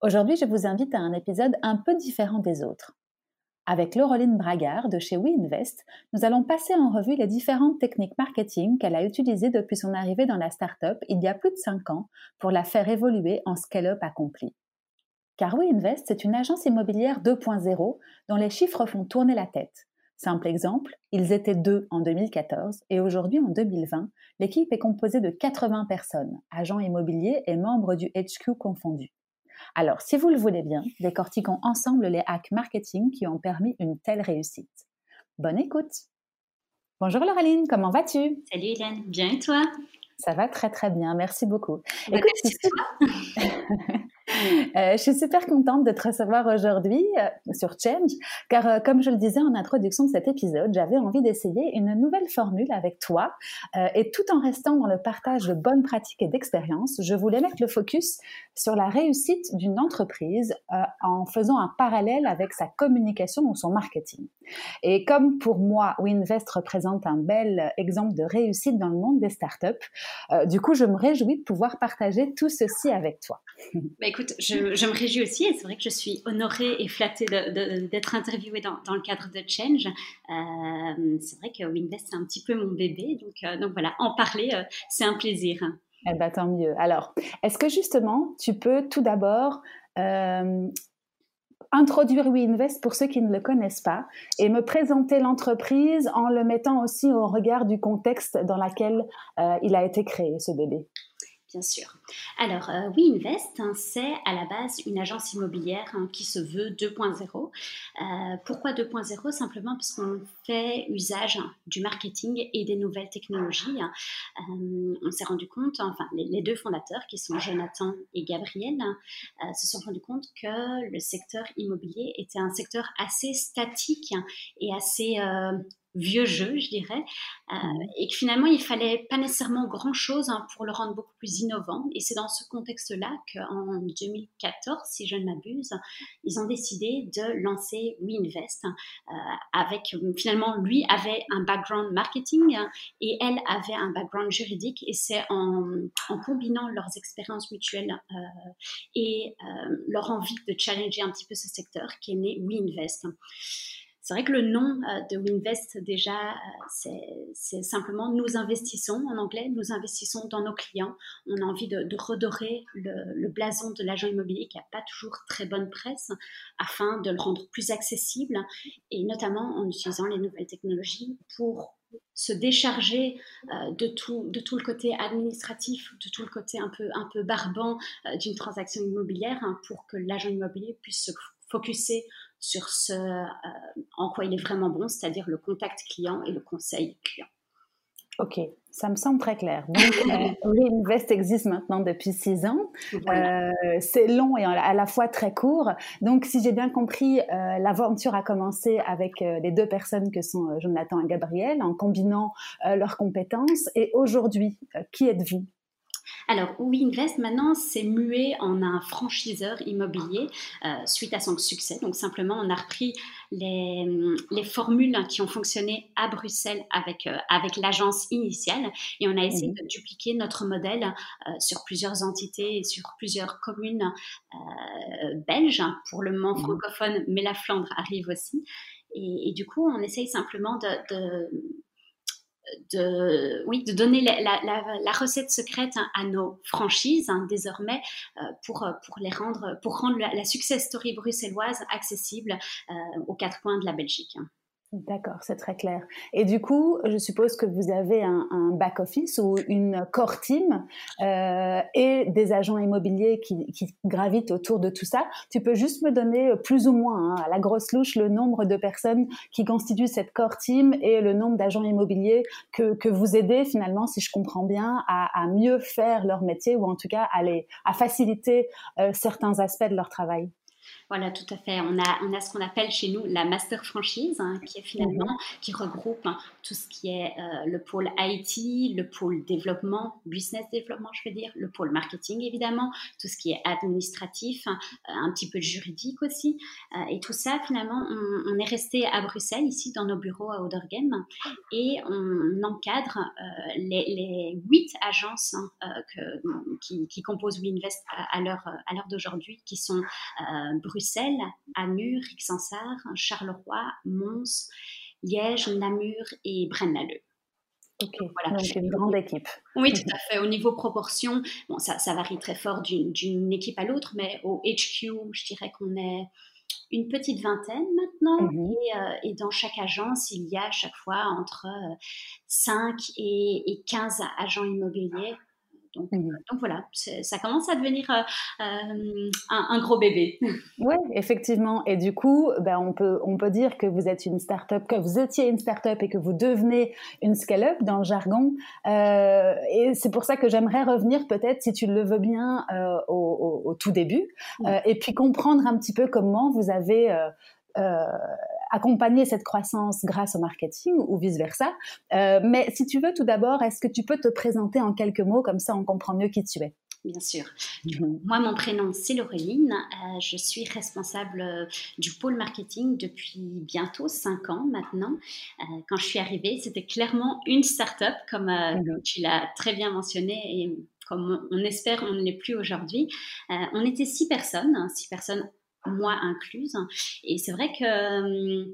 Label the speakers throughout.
Speaker 1: Aujourd'hui, je vous invite à un épisode un peu différent des autres. Avec Laureline Bragard de chez WeInvest, nous allons passer en revue les différentes techniques marketing qu'elle a utilisées depuis son arrivée dans la startup il y a plus de 5 ans pour la faire évoluer en scale-up accompli. Car WeInvest, c'est une agence immobilière 2.0 dont les chiffres font tourner la tête. Simple exemple, ils étaient deux en 2014 et aujourd'hui en 2020, l'équipe est composée de 80 personnes, agents immobiliers et membres du HQ confondus. Alors, si vous le voulez bien, décortiquons ensemble les hacks marketing qui ont permis une telle réussite. Bonne écoute Bonjour Laureline, comment vas-tu?
Speaker 2: Salut Hélène, bien et toi?
Speaker 1: Ça va très très bien, merci beaucoup.
Speaker 2: Bah, merci toi.
Speaker 1: Euh, je suis super contente de te recevoir aujourd'hui euh, sur Change, car euh, comme je le disais en introduction de cet épisode, j'avais envie d'essayer une nouvelle formule avec toi, et tout en restant dans le partage de bonnes pratiques et d'expériences, je voulais mettre le focus sur la réussite d'une entreprise en faisant un parallèle avec sa communication ou son marketing. Et comme pour moi, WeInvest représente un bel exemple de réussite dans le monde des startups, du coup, je me réjouis de pouvoir partager tout ceci avec toi.
Speaker 2: Écoute, je, me réjouis aussi et c'est vrai que je suis honorée et flattée d'être interviewée dans, le cadre de Change. Euh, c'est vrai que Winvest, c'est un petit peu mon bébé. Donc, euh, voilà, en parler, euh, c'est un plaisir.
Speaker 1: Eh ben, tant mieux. Alors, est-ce que justement, tu peux tout d'abord introduire WeInvest pour ceux qui ne le connaissent pas et me présenter l'entreprise en le mettant aussi au regard du contexte dans lequel il a été créé, ce bébé?
Speaker 2: Bien sûr. Alors, euh, WeInvest, hein, c'est à la base une agence immobilière hein, qui se veut 2.0. Euh, pourquoi 2.0 Simplement parce qu'on fait usage du marketing et des nouvelles technologies. Euh, on s'est rendu compte, enfin, les, deux fondateurs qui sont Jonathan et Gabriel, se sont rendus compte que le secteur immobilier était un secteur assez statique et assez vieux jeu, je dirais, euh, et que finalement, il fallait pas nécessairement grand-chose hein, pour le rendre beaucoup plus innovant. Et c'est dans ce contexte-là qu'en 2014, si je ne m'abuse, ils ont décidé de lancer WeInvest, euh, avec finalement, lui avait un background marketing et elle avait un background juridique, et c'est en, combinant leurs expériences mutuelles euh, et leur envie de challenger un petit peu ce secteur qu'est né WeInvest. C'est vrai que le nom euh, de Winvest, déjà, euh, c'est simplement nous investissons en anglais, nous investissons dans nos clients. On a envie de, redorer le, blason de l'agent immobilier qui n'a pas toujours très bonne presse afin de le rendre plus accessible et notamment en utilisant les nouvelles technologies pour se décharger euh, de, tout, de tout le côté administratif, de tout le côté un peu, un peu barbant d'une transaction immobilière hein, pour que l'agent immobilier puisse se focuser sur ce euh, en quoi il est vraiment bon, c'est-à-dire le contact client et le conseil client.
Speaker 1: Ok, ça me semble très clair. Donc, euh, existe maintenant depuis six ans. Euh, c'est long et à la fois très court. Donc, si j'ai bien compris, euh, l'aventure a commencé avec les deux personnes que sont Jonathan et Gabriel, en combinant leurs compétences. Et aujourd'hui, qui êtes-vous?
Speaker 2: Alors, WeInvest maintenant s'est mué en un franchiseur immobilier euh, suite à son succès. Donc, simplement, on a repris les, les formules qui ont fonctionné à Bruxelles avec, euh, avec l'agence initiale et on a essayé de dupliquer notre modèle euh, sur plusieurs entités et sur plusieurs communes belges. Pour le moment francophone, mais la Flandre arrive aussi. Et, du coup, on essaye simplement de de, oui, de donner la, recette secrète hein, à nos franchises hein, désormais euh, pour, pour, les rendre, pour rendre la, success story bruxelloise accessible euh, aux quatre coins de la Belgique. Hein.
Speaker 1: D'accord, c'est très clair. Et du coup, je suppose que vous avez un, back-office ou une core team euh, et des agents immobiliers qui, gravitent autour de tout ça. Tu peux juste me donner plus ou moins, hein, à la grosse louche, le nombre de personnes qui constituent cette core team et le nombre d'agents immobiliers que, que, vous aidez finalement, si je comprends bien, à, à, mieux faire leur métier ou en tout cas à, les, à faciliter euh, certains aspects de leur travail.
Speaker 2: Voilà, tout à fait. On a, on a ce qu'on appelle chez nous la master franchise, hein, qui est finalement, mhm. qui regroupe hein, tout ce qui est euh, le pôle IT, le pôle développement, business développement, je veux dire, le pôle marketing évidemment, tout ce qui est administratif, hein, euh, un petit peu juridique aussi. Euh, et tout ça, finalement, on, est resté à Bruxelles, ici, dans nos bureaux à Odergem, et on encadre les huit agences que, qui, composent WeInvest à, à l'heure d'aujourd'hui, qui sont Bruxelles, Amur, Rixensart, Charleroi, Mons, Liège, Namur et Braine-l'Alleud.
Speaker 1: Ok, voilà. donc une grande équipe.
Speaker 2: Oui, tout à fait. Au niveau proportion, bon, ça, ça varie très fort d'une équipe à l'autre, mais au HQ, je dirais qu'on est une petite vingtaine maintenant. Mhm. Euh, et, dans chaque agence, il y a à chaque fois entre 5 euh, et, et 15 agents immobiliers Mmh. Donc, voilà, ça commence à devenir euh, euh, un, gros bébé.
Speaker 1: Oui, effectivement. Et du coup, ben, on, peut, on peut dire que vous êtes une start-up, que vous étiez une start-up et que vous devenez une scale-up dans le jargon. Euh, et c'est pour ça que j'aimerais revenir peut-être, si tu le veux bien, au, tout début, et puis comprendre un petit peu comment vous avez euh, accompagner cette croissance grâce au marketing ou vice-versa. Euh, mais si tu veux, tout d'abord, est-ce que tu peux te présenter en quelques mots, comme ça on comprend mieux qui tu es?
Speaker 2: Bien sûr. Mhm. Moi, mon prénom, c'est Laureline. Euh, je suis responsable du pôle marketing depuis bientôt 5 ans maintenant. quand je suis arrivée, c'était clairement une start-up, comme mhm. tu l'as très bien mentionné, et comme on espère, on ne l'est plus aujourd'hui. on était six personnes, hein, six personnes moi incluse. Et c'est vrai que euh,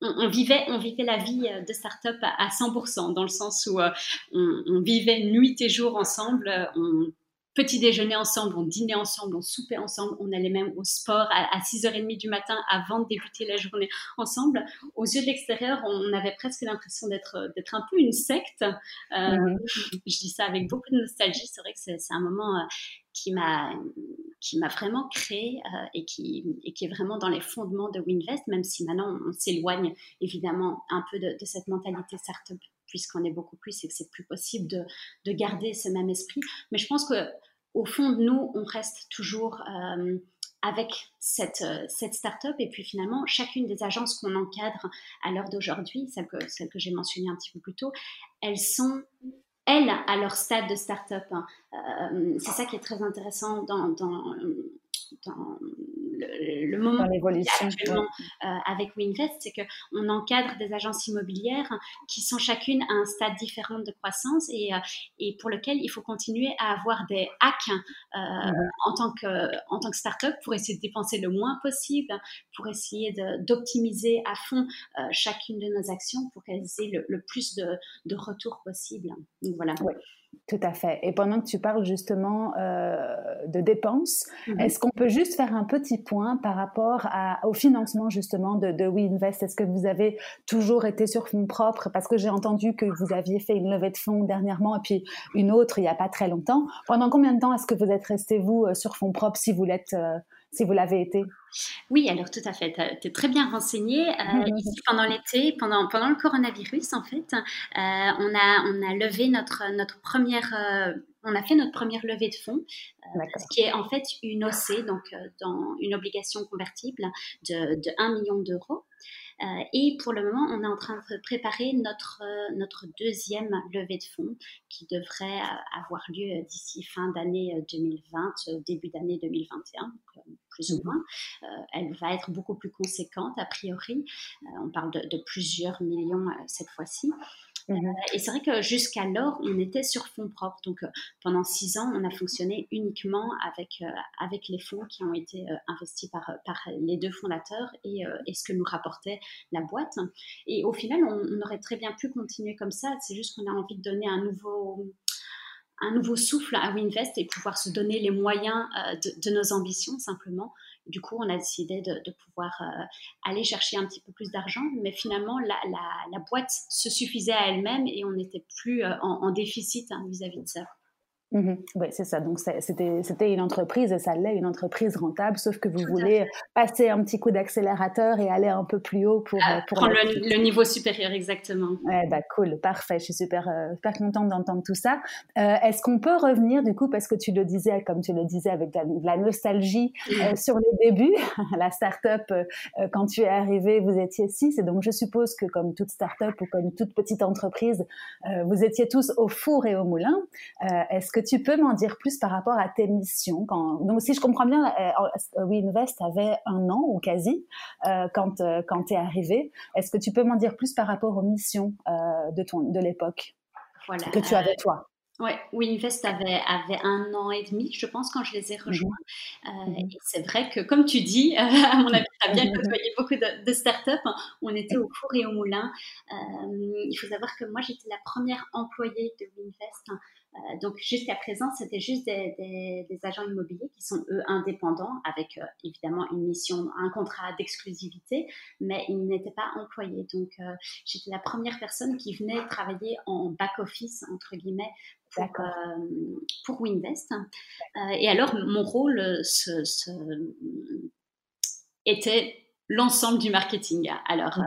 Speaker 2: on, vivait, on vivait la vie de start-up à, 100%, dans le sens où euh, on, vivait nuit et jour ensemble. On petit déjeuner ensemble, on dînait ensemble, on soupait ensemble, on allait même au sport à, 6h30 du matin avant de débuter la journée ensemble. Aux yeux de l'extérieur, on avait presque l'impression d'être, d'être un peu une secte. Euh, mhm. Je dis ça avec beaucoup de nostalgie. C'est vrai que c'est, un moment qui m'a qui m'a vraiment créé euh, et, qui, et qui est vraiment dans les fondements de Winvest, même si maintenant on s'éloigne évidemment un peu de, cette mentalité startup puisqu'on est beaucoup plus et que c'est plus possible de, de, garder ce même esprit. Mais je pense que au fond de nous, on reste toujours euh, avec cette, euh, cette start-up. Et puis finalement, chacune des agences qu'on encadre à l'heure d'aujourd'hui, celles que, j'ai mentionnées un petit peu plus tôt, elles sont elles, à leur stade de start-up. Hein. Euh, c'est ça qui est très intéressant dans, dans le, moment actuellement euh, avec WinVest, c'est qu'on encadre des agences immobilières qui sont chacune à un stade différent de croissance et, euh, et pour lequel il faut continuer à avoir des hacks euh, en, tant que, en tant que start-up pour essayer de dépenser le moins possible, pour essayer d'optimiser à fond chacune de nos actions pour qu'elles aient le, plus de, de retour possible. Donc voilà.
Speaker 1: Tout à fait. Et pendant que tu parles justement euh, de dépenses, mhm. est-ce qu'on peut juste faire un petit point par rapport au financement justement de, de WeInvest? Est-ce que vous avez toujours été sur fonds propres? Parce que j'ai entendu que vous aviez fait une levée de fonds dernièrement et puis une autre il n'y a pas très longtemps. Pendant combien de temps est-ce que vous êtes resté, vous, euh, sur fonds propres si vous l'êtes euh, si vous l'avez été
Speaker 2: Oui, alors tout à fait. Tu es très bien renseigné. Euh, ici, pendant l'été, pendant, pendant le coronavirus, en fait, euh, on, a, on a levé notre, notre première. Euh, on a fait notre première levée de fonds, ce qui est en fait une OC, donc dans une obligation convertible de, de 1 million d'euros. Euh, et pour le moment, on est en train de préparer notre, euh, notre deuxième levée de fonds qui devrait euh, avoir lieu d'ici fin d'année 2020, début d'année 2021 plus ou moins. elle va être beaucoup plus conséquente a priori. on parle de, de plusieurs millions cette fois-ci. Mmh et c'est vrai que jusqu'alors, on était sur fonds propres. Donc, euh, pendant six ans, on a fonctionné uniquement avec, euh, avec les fonds qui ont été euh, investis par, par les deux fondateurs et, et, ce que nous rapportait la boîte. Et au final, on, aurait très bien pu continuer comme ça. C'est juste qu'on a envie de donner un nouveau un nouveau souffle à Winvest et pouvoir se donner les moyens de, de nos ambitions simplement du coup, on a décidé de, pouvoir euh, aller chercher un petit peu plus d'argent, mais finalement, la, boîte se suffisait à elle-même et on n'était plus euh, en, déficit hein, vis-à-vis de ça.
Speaker 1: Mmh oui, c'est ça. Donc, c'était une entreprise et ça l'est, une entreprise rentable, sauf que vous voulez passer un petit coup d'accélérateur et aller un peu plus haut pour... Pour
Speaker 2: prendre le, niveau supérieur, exactement.
Speaker 1: Ouais, bah, cool, parfait. Je suis super, euh, super contente d'entendre tout ça. Euh, est-ce qu'on peut revenir, du coup, parce que tu le disais, comme tu le disais, avec de la, nostalgie euh, sur les débuts, la start-up, quand tu es arrivé, vous étiez six, et donc je suppose que comme toute start-up ou comme toute petite entreprise, vous étiez tous au four et au moulin. Est-ce que tu peux m'en dire plus par rapport à tes missions quand... Donc, si je comprends bien, euh, WeInvest avait un an ou quasi euh, quand, euh, quand tu es arrivé. Est-ce que tu peux m'en dire plus par rapport aux missions de, ton, de l'époque voilà. que tu avais toi?
Speaker 2: oui, WeInvest avait, avait un an et demi, je pense, quand je les ai mmh rejoints. Mmh et c'est vrai que, comme tu dis, à mon avis, tu as bien côtoyé beaucoup de, de, startups. On était au four et au moulin. il faut savoir que moi, j'étais la première employée de WeInvest euh, donc jusqu'à présent, c'était juste des, agents immobiliers qui sont eux indépendants avec euh, évidemment une mission, un contrat d'exclusivité, mais ils n'étaient pas employés. Donc euh, j'étais la première personne qui venait travailler en back office entre guillemets pour, pour Winvest. et alors mon rôle était l'ensemble du marketing. Alors, mmh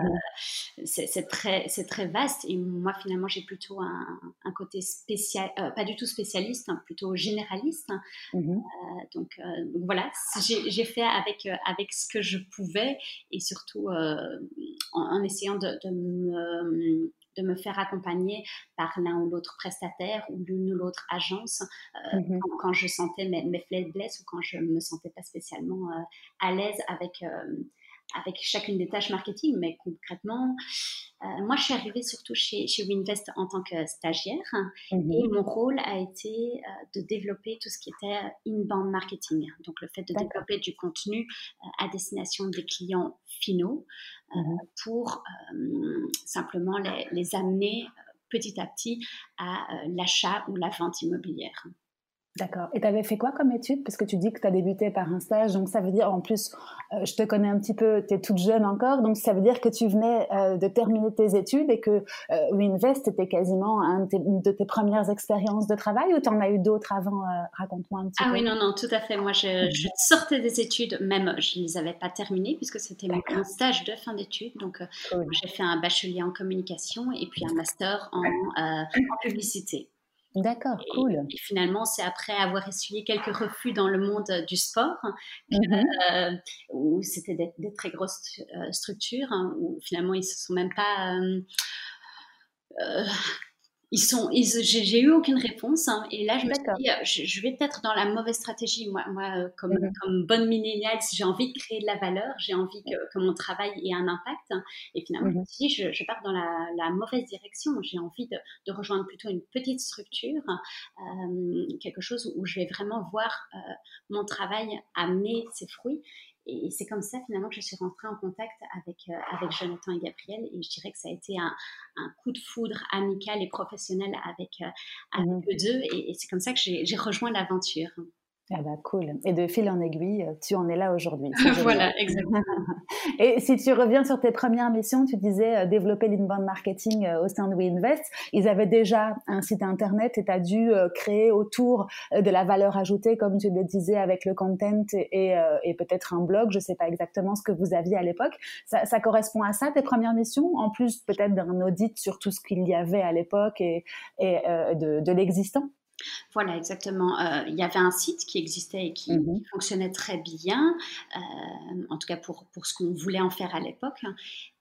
Speaker 2: euh, c'est très, très vaste et moi, finalement, j'ai plutôt un, côté spécial, euh, pas du tout spécialiste, hein, plutôt généraliste. Mmh euh, donc, voilà, j'ai fait avec, avec ce que je pouvais et surtout en, essayant de, me de me faire accompagner par l'un ou l'autre prestataire ou l'une ou l'autre agence mmh quand, je sentais mes, mes faiblesses ou quand je me sentais pas spécialement à l'aise avec avec chacune des tâches marketing, mais concrètement, euh, moi, je suis arrivée surtout chez, chez Winvest en tant que stagiaire mhm. et mon rôle a été euh, de développer tout ce qui était inbound marketing, donc le fait de développer du contenu euh, à destination des clients finaux mhm. pour simplement les, les amener petit à petit à l'achat ou la vente immobilière.
Speaker 1: D'accord. Et tu avais fait quoi comme étude? Parce que tu dis que tu as débuté par un stage, donc ça veut dire, en plus, euh, je te connais un petit peu, tu es toute jeune encore, donc ça veut dire que tu venais euh, de terminer tes études et que euh, Winvest était quasiment une de tes premières expériences de travail ou tu en as eu d'autres avant? Raconte-moi un petit
Speaker 2: peu.
Speaker 1: Ah
Speaker 2: oui, non, non, tout à fait. Moi, je, je sortais des études, même je ne les avais pas terminées puisque c'était mon stage de fin d'études. Donc, j'ai fait un bachelier en communication et puis un master en, en publicité.
Speaker 1: D'accord, cool.
Speaker 2: Et finalement, c'est après avoir essuyé quelques refus dans le monde du sport, mmh euh, où c'était des, très grosses euh, structures, hein, où finalement ils se sont même pas euh, ils sont, j'ai eu aucune réponse. Hein. et là, je me suis dit, euh, je, vais peut-être dans la mauvaise stratégie. Moi, moi euh, comme, mmh comme bonne milléniale, j'ai envie de créer de la valeur, j'ai envie que, que, mon travail ait un impact. Et finalement, je me mmh suis dit, je, je pars dans la, la mauvaise direction. J'ai envie de, de, rejoindre plutôt une petite structure, euh, quelque chose où je vais vraiment voir euh, mon travail amener ses fruits. Et c'est comme ça finalement que je suis rentrée en contact avec, euh, avec Jonathan et Gabriel. Et je dirais que ça a été un, un coup de foudre amical et professionnel avec, euh, avec mmh. eux deux. Et, et c'est comme ça que j'ai rejoint l'aventure.
Speaker 1: Ah bah cool. Et de fil en aiguille, tu en es là aujourd'hui.
Speaker 2: voilà, exactement.
Speaker 1: Et si tu reviens sur tes premières missions, tu disais euh, développer l'inbound marketing euh, au sein de WeInvest. Ils avaient déjà un site internet et tu as dû euh, créer autour de la valeur ajoutée, comme tu le disais, avec le content et, et peut-être un blog. Je sais pas exactement ce que vous aviez à l'époque. Ça, ça, correspond à ça, tes premières missions, en plus peut-être d'un audit sur tout ce qu'il y avait à l'époque et, et de, de l'existant?
Speaker 2: Voilà, exactement. Euh, il y avait un site qui existait et qui, mmh fonctionnait très bien, euh, en tout cas pour, pour ce qu'on voulait en faire à l'époque.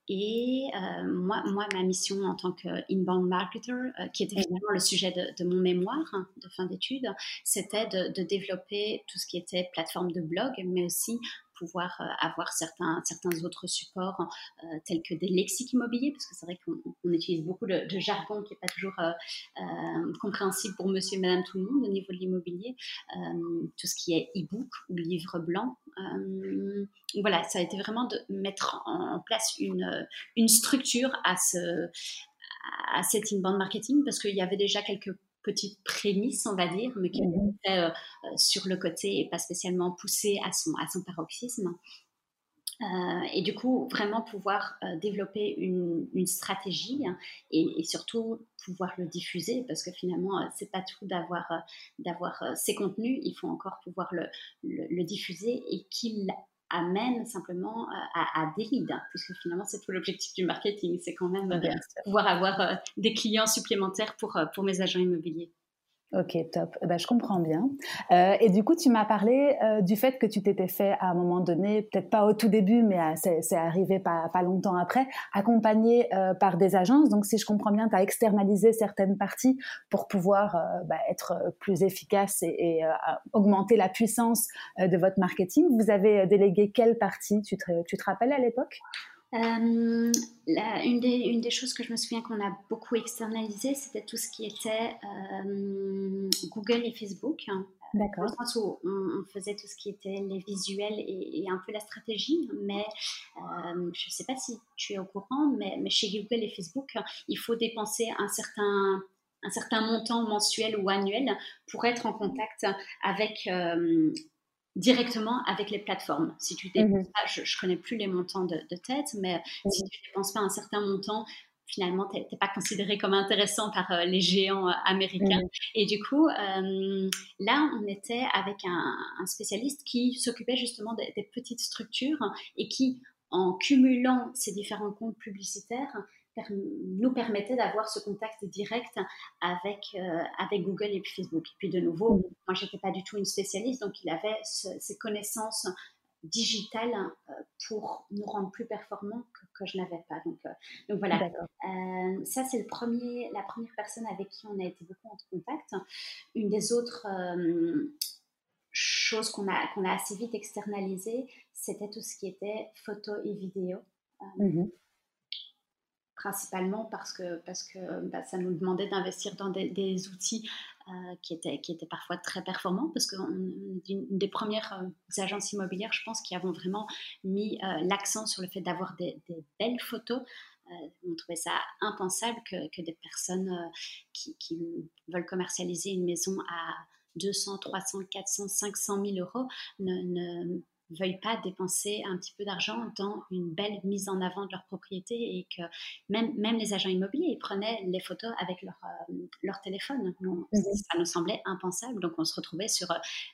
Speaker 2: Et euh, moi, moi, ma mission en tant qu'inbound marketer, qui était mmh finalement le sujet de, mon mémoire hein, de fin d'études, c'était de, de, développer tout ce qui était plateforme de blog, mais aussi pouvoir euh, avoir certains, certains autres supports euh, tels que des lexiques immobiliers, parce que c'est vrai qu'on utilise beaucoup de, jargon qui n'est pas toujours euh, compréhensible pour monsieur et madame tout le monde au niveau de l'immobilier, tout ce qui est e-book ou livre blanc. voilà, ça a été vraiment de mettre en place une, une structure à ce à cet inbound marketing parce qu'il y avait déjà quelques petite prémisse, on va dire, mais qui mmh était euh, sur le côté et pas spécialement poussé à son, à son paroxysme. et du coup, vraiment pouvoir développer une, stratégie et, surtout pouvoir le diffuser parce que finalement, c'est pas tout d'avoir d'avoir ces contenus, il faut encore pouvoir le, le, diffuser et qu'il amène simplement à, à, des leads, puisque finalement c'est tout l'objectif du marketing, c'est quand même pouvoir avoir des clients supplémentaires pour, pour mes agents immobiliers.
Speaker 1: Ok, top. Eh ben, je comprends bien. Euh, et du coup, tu m'as parlé euh, du fait que tu t'étais fait à un moment donné, peut-être pas au tout début, mais euh, c'est arrivé pas, pas, longtemps après, accompagné par des agences. Donc, si je comprends bien, tu as externalisé certaines parties pour pouvoir bah, être plus efficace et, et augmenter la puissance de votre marketing. Vous avez délégué quelle partie? Tu te, tu te rappelles à l'époque?
Speaker 2: Euh, une, des, une, des, choses que je me souviens qu'on a beaucoup externalisé, c'était tout ce qui était euh, Google et Facebook. D'accord. Dans le sens où on, faisait tout ce qui était les visuels et, un peu la stratégie, mais euh, je ne sais pas si tu es au courant, mais, mais, chez Google et Facebook, il faut dépenser un certain, un certain montant mensuel ou annuel pour être en contact avec directement avec les plateformes. Si tu dépenses mhm. pas, je, ne connais plus les montants de, tête, mais mhm. si tu dépenses pas un certain montant, finalement, tu n'es pas considéré comme intéressant par euh, les géants euh, américains. Mhm. Et du coup, euh, là, on était avec un, spécialiste qui s'occupait justement des, des, petites structures et qui, en cumulant ces différents comptes publicitaires, nous permettait d'avoir ce contact direct avec, euh, avec Google et Facebook. Et puis de nouveau, mm. moi, je n'étais pas du tout une spécialiste, donc il avait ces connaissances digitales euh, pour nous rendre plus performants que, je n'avais pas. Donc, euh, donc voilà, ça c'est le premier, la première personne avec qui on a été beaucoup en contact. Une des autres choses qu'on a, qu'on a assez vite externalisées, c'était tout ce qui était photo et vidéo. Mm-hmm principalement parce que, parce que bah, ça nous demandait d'investir dans des, outils euh, qui, étaient, qui étaient parfois très performants, parce qu'on une des premières euh, agences immobilières, je pense, qui avons vraiment mis euh, l'accent sur le fait d'avoir des, belles photos. on trouvait ça impensable que, que des personnes qui, veulent commercialiser une maison à 200, 300, 400, 500 000 euros ne veuillent pas dépenser un petit peu d'argent dans une belle mise en avant de leur propriété et que même, même les agents immobiliers ils prenaient les photos avec leur, euh, leur téléphone. Mhm. Ça nous semblait impensable. Donc on se retrouvait sur,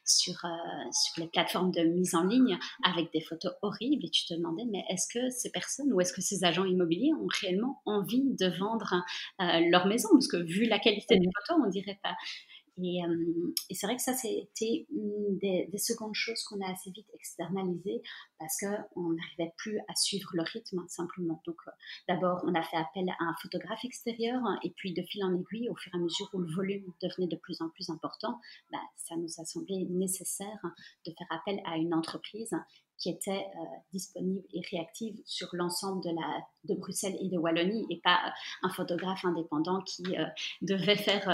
Speaker 2: sur, euh, sur les plateformes de mise en ligne avec des photos horribles et tu te demandais mais est-ce que ces personnes ou est-ce que ces agents immobiliers ont réellement envie de vendre euh, leur maison? Parce que vu la qualité des photos, on dirait pas. Euh, et, c'est vrai que ça, c'était une des, secondes choses qu'on a assez vite externalisées parce qu'on n'arrivait plus à suivre le rythme simplement. Donc euh, d'abord, on a fait appel à un photographe extérieur et puis de fil en aiguille, au fur et à mesure où le volume devenait de plus en plus important, bah, ça nous a semblé nécessaire de faire appel à une entreprise qui était euh, disponible et réactive sur l'ensemble de, de Bruxelles et de Wallonie et pas un photographe indépendant qui devait faire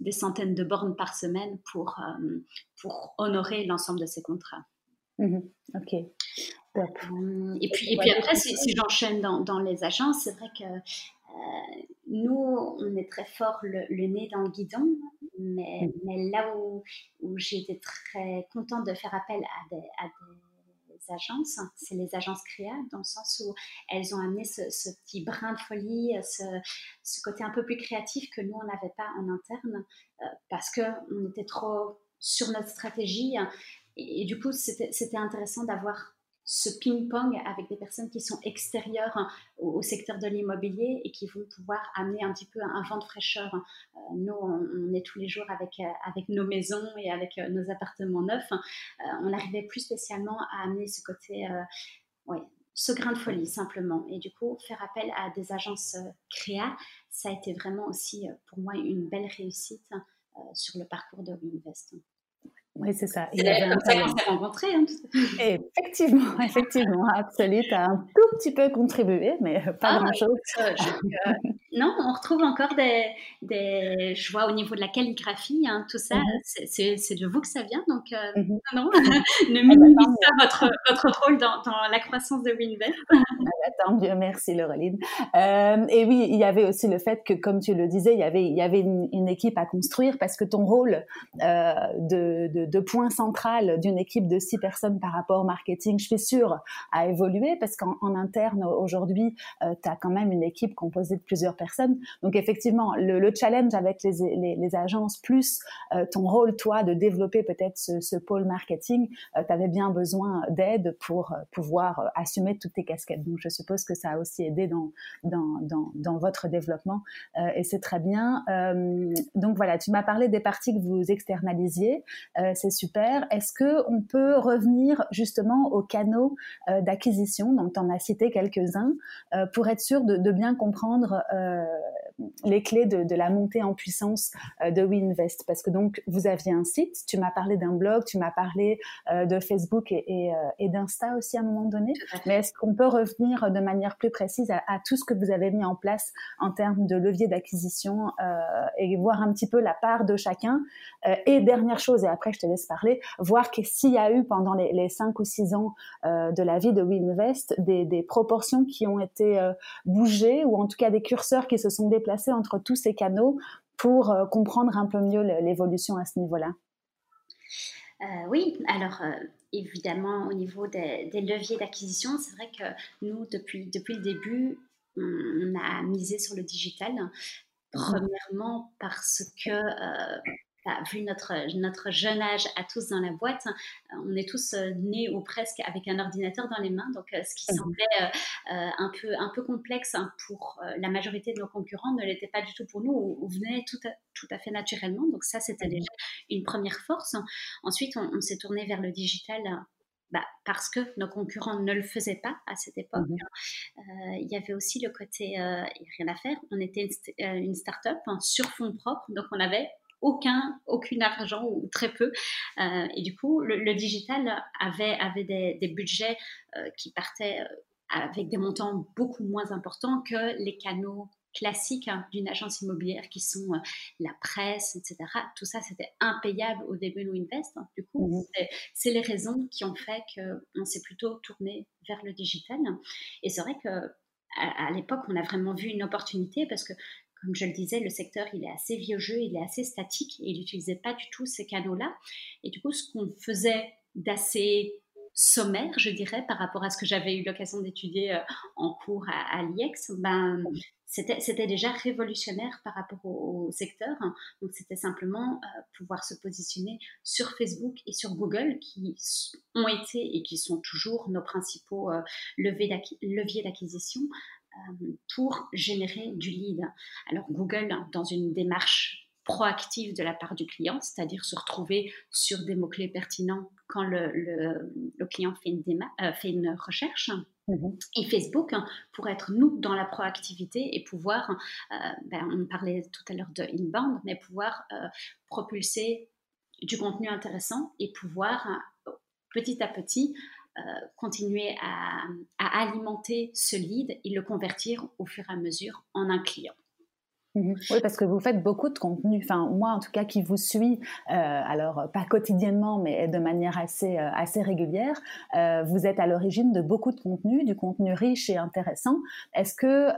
Speaker 2: des centaines de bornes par semaine pour, euh, pour honorer l'ensemble de ces contrats.
Speaker 1: Mhm. ok.
Speaker 2: Euh, et puis, et puis après, si, j'enchaîne dans, dans, les agences, c'est vrai que euh, nous, on est très fort le, nez dans le guidon, mais, mhm. mais là où, où été très contente de faire appel à des, à des agences, c'est les agences créa, dans le sens où elles ont amené ce, petit brin de folie, ce, côté un peu plus créatif que nous, on n'avait pas en interne, euh, parce qu'on était trop sur notre stratégie. et du coup, c'était intéressant d'avoir ce ping-pong avec des personnes qui sont extérieures hein, au, secteur de l'immobilier et qui vont pouvoir amener un petit peu un vent de fraîcheur. Euh, nous, on, est tous les jours avec, euh, nos maisons et avec euh, nos appartements neufs. on n'arrivait plus spécialement à amener ce côté, ce grain de folie simplement. Et du coup, faire appel à des agences créa, ça a été vraiment aussi pour moi une belle réussite sur le parcours de WinVest.
Speaker 1: Oui, c'est ça.
Speaker 2: C'est comme ça qu'on s'est rencontrés. Hein,
Speaker 1: effectivement, effectivement, Absolue, tu as un tout petit peu contribué, mais pas ah, grand-chose.
Speaker 2: Euh, Non, on retrouve encore des, des, Je vois au niveau de la calligraphie, hein, tout ça, mhm. c'est de vous que ça vient. Donc, euh, mhm. non, ne eh ben, minimisez pas votre, votre rôle dans, dans, la croissance de Winvest. Ah
Speaker 1: bah, tant mieux, merci Laureline. Euh, et oui, il y avait aussi le fait que, comme tu le disais, il y avait, il y avait une, équipe à construire parce que ton rôle euh, de, de, de, point central d'une équipe de six personnes par rapport au marketing, je suis sûre, a évolué parce qu'en interne, aujourd'hui, euh, tu as quand même une équipe composée de plusieurs personnes. Donc effectivement, le, challenge avec les, agences, plus euh, ton rôle, toi, de développer peut-être ce, pôle marketing, euh, tu avais bien besoin d'aide pour pouvoir assumer toutes tes casquettes. Donc je suppose que ça a aussi aidé dans, dans, dans, dans votre développement et c'est très bien. donc voilà, tu m'as parlé des parties que vous externalisiez, c'est super. Est-ce que on peut revenir justement aux canaux d'acquisition? Donc tu en as cité quelques-uns pour être sûr de, de bien comprendre euh, les clés de, la montée en puissance euh, de WeInvest Parce que donc, vous aviez un site, tu m'as parlé d'un blog, tu m'as parlé euh, de Facebook et, d'Insta aussi à un moment donné. Mais est-ce qu'on peut revenir de manière plus précise à, tout ce que vous avez mis en place en termes de levier d'acquisition et voir un petit peu la part de chacun? Et dernière chose, et après je te laisse parler, voir s'il y a eu pendant les, les 5 ou 6 ans de la vie de WeInvest des, des proportions qui ont été bougées ou en tout cas des curseurs qui se sont déplacés entre tous ces canaux pour euh, comprendre un peu mieux l'évolution à ce niveau-là
Speaker 2: euh, Oui, alors euh, évidemment au niveau des, leviers d'acquisition, c'est vrai que nous, depuis, depuis le début, on a misé sur le digital. Mmh. Premièrement parce que vu notre, notre jeune âge à tous dans la boîte, hein, on est tous euh, nés ou presque avec un ordinateur dans les mains. Donc, euh, ce qui mmh semblait euh, un, peu, un peu complexe hein, pour la majorité de nos concurrents ne l'était pas du tout pour nous ou, venait tout à, tout à fait naturellement. Donc, ça, c'était mmh déjà une première force. Ensuite, on, s'est tourné vers le digital. Bah, parce que nos concurrents ne le faisaient pas à cette époque. Mmh il y avait aussi le côté, rien à faire, on était une, start-up hein, sur fonds propres, donc on avait aucun, aucun argent ou très peu. Euh, et du coup, le, digital avait, avait des, budgets euh, qui partaient euh, avec des montants beaucoup moins importants que les canaux classiques hein, d'une agence immobilière qui sont la presse, etc. Tout ça, c'était impayable au début de Invest. Hein. Du coup, mmh c'est les raisons qui ont fait qu'on s'est plutôt tourné vers le digital. Et c'est vrai que à l'époque, on a vraiment vu une opportunité parce que comme je le disais, le secteur, il est assez vieux jeu, il est assez statique et il n'utilisait pas du tout ces canaux-là. Et du coup, ce qu'on faisait d'assez sommaire, je dirais, par rapport à ce que j'avais eu l'occasion d'étudier euh, en cours à, l'IEX, ben, c'était déjà révolutionnaire par rapport au, secteur. Donc, c'était simplement euh, pouvoir se positionner sur Facebook et sur Google, qui ont été et qui sont toujours nos principaux euh, leviers d'acquisition, pour générer du lead. Alors Google, dans une démarche proactive de la part du client, c'est-à-dire se retrouver sur des mots-clés pertinents quand le, le, client fait une, euh, fait une recherche. Mhm. Et Facebook, pour être nous dans la proactivité et pouvoir, euh, ben, on parlait tout à l'heure de inbound, mais pouvoir propulser du contenu intéressant et pouvoir petit à petit euh, continuer à, alimenter ce lead et le convertir au fur et à mesure en un client.
Speaker 1: Mhm. Oui, parce que vous faites beaucoup de contenu. Enfin, moi, en tout cas, qui vous suis, euh, alors pas quotidiennement, mais de manière assez euh, assez régulière, vous êtes à l'origine de beaucoup de contenu, du contenu riche et intéressant. Est-ce que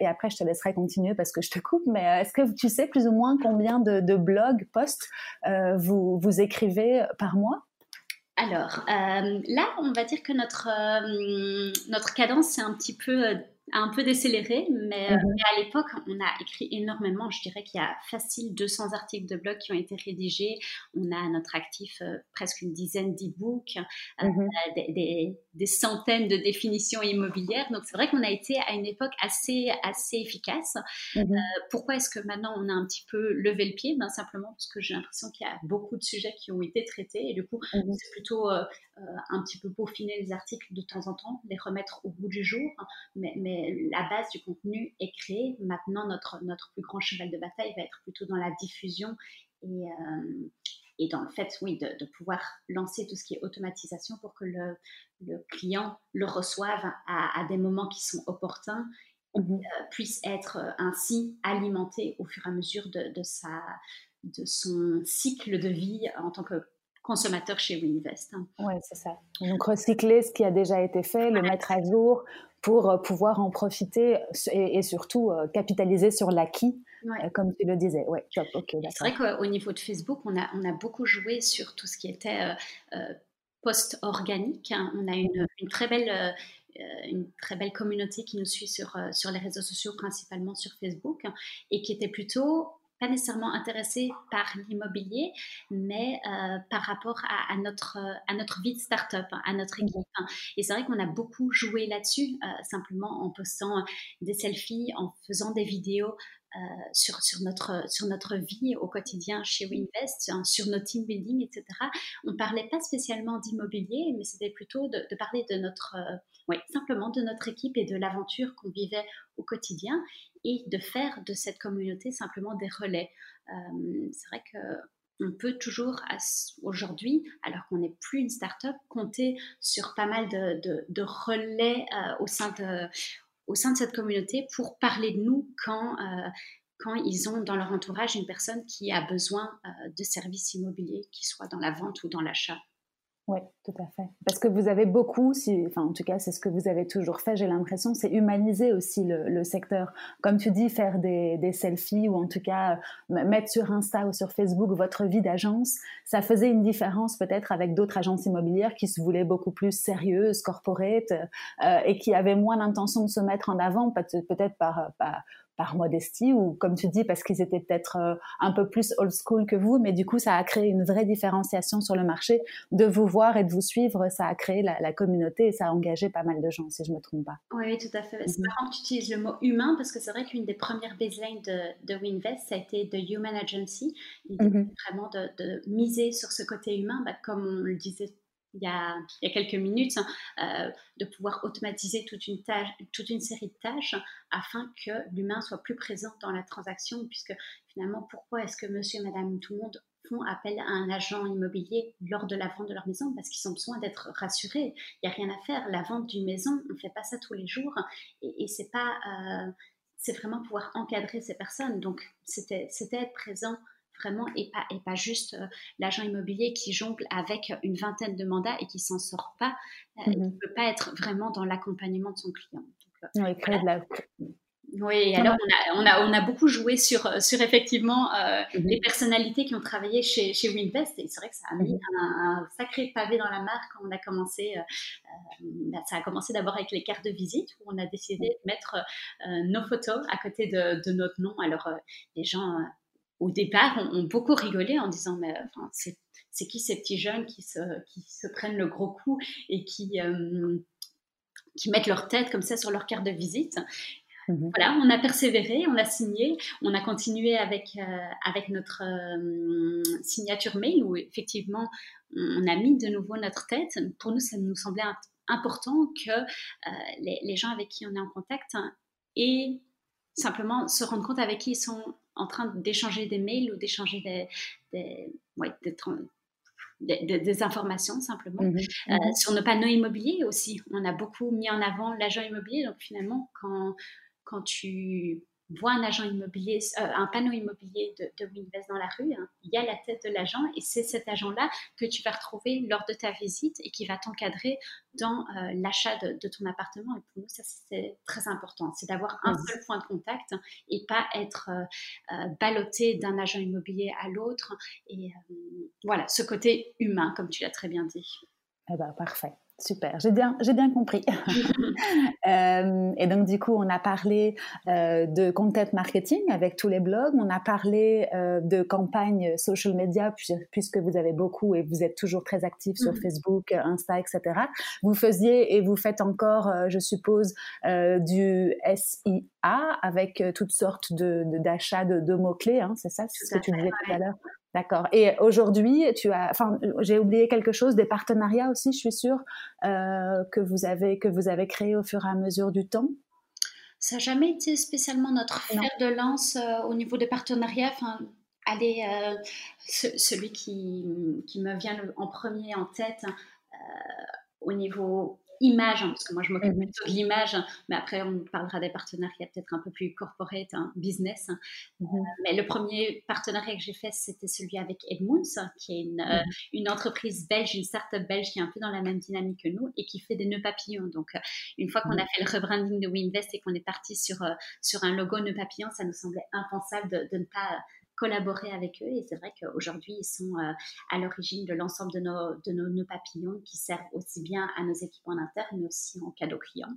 Speaker 1: et après, je te laisserai continuer parce que je te coupe, mais est-ce que tu sais plus ou moins combien de, blogs, posts vous écrivez par mois?
Speaker 2: Alors euh, là, on va dire que notre, euh, notre cadence, c'est un petit peu euh, un peu décéléré, mais, mhm. mais à l'époque, on a écrit énormément. Je dirais qu'il y a facile 200 articles de blog qui ont été rédigés. On a à notre actif euh, presque une dizaine d'e-books, euh, mhm. des, des, des, centaines de définitions immobilières. Donc, c'est vrai qu'on a été à une époque assez, assez efficace. Mhm. Euh, pourquoi est-ce que maintenant on a un petit peu levé le pied? Ben, Simplement parce que j'ai l'impression qu'il y a beaucoup de sujets qui ont été traités et du coup, c'est plutôt un petit peu peaufiner les articles de temps en temps, les remettre au bout du jour. mais, mais la base du contenu est créée. Maintenant, notre, notre plus grand cheval de bataille va être plutôt dans la diffusion et, euh, et dans le fait, oui, de, pouvoir lancer tout ce qui est automatisation pour que le, le client le reçoive à, des moments qui sont opportuns mmh puisse être ainsi alimenté au fur et à mesure de, de, sa, de son cycle de vie en tant que consommateur chez Winvest.
Speaker 1: Oui, c'est ça. Donc recycler ce qui a déjà été fait, le mettre à jour pour euh, pouvoir en profiter et, surtout euh, capitaliser sur l'acquis, euh, comme tu le disais. Ouais,
Speaker 2: c'est vrai qu'au niveau de Facebook, on a, on a beaucoup joué sur tout ce qui était post-organique. Hein. On a une, une très belle une très belle communauté qui nous suit sur, sur les réseaux sociaux, principalement sur Facebook, et qui était plutôt pas nécessairement intéressés par l'immobilier, mais euh, par rapport à, notre, à notre vie de start-up, hein, à notre équipe. Hein. Et c'est vrai qu'on a beaucoup joué là-dessus, euh, simplement en postant des selfies, en faisant des vidéos euh, sur, sur, notre, sur notre vie au quotidien chez Winvest, hein, sur nos team building, etc. On parlait pas spécialement d'immobilier, mais c'était plutôt de, parler de notre, euh, simplement de notre équipe et de l'aventure qu'on vivait au quotidien et de faire de cette communauté simplement des relais. Euh, c'est vrai que on peut toujours aujourd'hui, alors qu'on n'est plus une start-up, compter sur pas mal de, relais au sein de, au sein de cette communauté pour parler de nous quand, euh, quand ils ont dans leur entourage une personne qui a besoin euh, de services immobiliers, qui soit dans la vente ou dans l'achat.
Speaker 1: Oui, tout à fait. Parce que vous avez beaucoup, enfin en tout cas c'est ce que vous avez toujours fait, j'ai l'impression, c'est humaniser aussi le, secteur. Comme tu dis, faire des, selfies ou en tout cas euh, mettre sur Insta ou sur Facebook votre vie d'agence, ça faisait une différence peut-être avec d'autres agences immobilières qui se voulaient beaucoup plus sérieuses, corporate, euh, et qui avaient moins l'intention de se mettre en avant, peut-être par, par modestie ou comme tu dis parce qu'ils étaient peut-être euh, un peu plus old school que vous, mais du coup ça a créé une vraie différenciation sur le marché. De vous voir et de vous suivre, ça a créé la, communauté et ça a engagé pas mal de gens, si je me trompe pas.
Speaker 2: Oui, tout à fait. C'est mhm. marrant que tu utilises le mot humain parce que c'est vrai qu'une des premières baselines de, de, Winvest, ça a été The Human Agency. Mhm. vraiment de, miser sur ce côté humain, bah, comme on le disait il y a, il y a quelques minutes, hein, euh, de pouvoir automatiser toute une, tâche, toute une série de tâches afin que l'humain soit plus présent dans la transaction, puisque finalement, pourquoi est-ce que monsieur et madame tout le monde font appel à un agent immobilier lors de la vente de leur maison? Parce qu'ils ont besoin d'être rassurés. Il n'y a rien à faire. La vente d'une maison, on ne fait pas ça tous les jours. Et, c'est pas... Euh, c'est vraiment pouvoir encadrer ces personnes. Donc, c'était être présent vraiment et pas, et pas juste euh, l'agent immobilier qui jongle avec une vingtaine de mandats et qui s'en sort pas, euh, ne mhm. peut pas être vraiment dans l'accompagnement de son client.
Speaker 1: Donc, euh, oui, de la...
Speaker 2: Oui, alors on a, on, a, on a, beaucoup joué sur, sur effectivement mhm. les personnalités qui ont travaillé chez, chez Winvest et c'est vrai que ça a mis mhm. un, sacré pavé dans la mare quand on a commencé. Bah, ça a commencé d'abord avec les cartes de visite où on a décidé de mettre nos photos à côté de, de notre nom. Alors les gens au départ, ont beaucoup rigolé en disant mais enfin, c'est qui ces petits jeunes qui se, qui se prennent le gros coup et qui, euh, qui mettent leur tête comme ça sur leur carte de visite? Mmh Voilà, on a persévéré, on a signé, on a continué avec, euh, avec notre euh, signature mail où effectivement on a mis de nouveau notre tête. Pour nous, ça nous semblait important que les, les, gens avec qui on est en contact aient simplement se rendre compte avec qui ils sont en train d'échanger des mails ou d'échanger des, des, des, informations simplement. Mhm. Euh, mhm. sur nos panneaux immobiliers aussi, on a beaucoup mis en avant l'agent immobilier. Donc finalement, quand, quand tu vois un agent immobilier, euh, un panneau immobilier de, de Winvest dans la rue, hein, il y a la tête de l'agent et c'est cet agent-là que tu vas retrouver lors de ta visite et qui va t'encadrer dans euh, l'achat de, ton appartement. Et pour nous, ça c'est très important, c'est d'avoir un mmh. seul point de contact et pas être euh, ballotté d'un agent immobilier à l'autre. Et voilà, ce côté humain, comme tu l'as très bien dit.
Speaker 1: Eh ben, parfait. Super, j'ai bien, j'ai bien compris. Euh, et donc du coup, on a parlé euh, de content marketing avec tous les blogs, on a parlé euh, de campagne social media puisque vous avez beaucoup et vous êtes toujours très actif sur mm-hmm. Facebook, Insta, etc. Vous faisiez et vous faites encore, je suppose, du SIA avec toutes sortes de, d'achats de, de, mots clés, hein, c'est ça, c'est ce que tu disais tout à l'heure? D'accord. Et aujourd'hui, tu as, enfin, j'ai oublié quelque chose, des partenariats aussi, je suis sûre, euh, que vous avez que vous avez créé au fur et à mesure du temps?
Speaker 2: Ça n'a jamais été spécialement notre fer de lance euh, au niveau des partenariats. Enfin, allez, euh, celui qui, qui, me vient en premier en tête au niveau image, hein, parce que moi je m'occupe mhm. plutôt de l'image, mais après on parlera des partenariats peut-être un peu plus corporate, hein, business. Mhm. mais le premier partenariat que j'ai fait, c'était celui avec Edmunds, qui est une, une entreprise belge, une start-up belge qui est un peu dans la même dynamique que nous et qui fait des nœuds papillons. Donc une fois qu'on a fait le rebranding de WeInvest et qu'on est parti sur, sur un logo nœud papillon, ça nous semblait impensable de, de ne pas collaborer avec eux. Et c'est vrai qu'aujourd'hui, ils sont euh, à l'origine de l'ensemble de nos, de nos, papillons qui servent aussi bien à nos équipes en interne, mais aussi en cadeau client.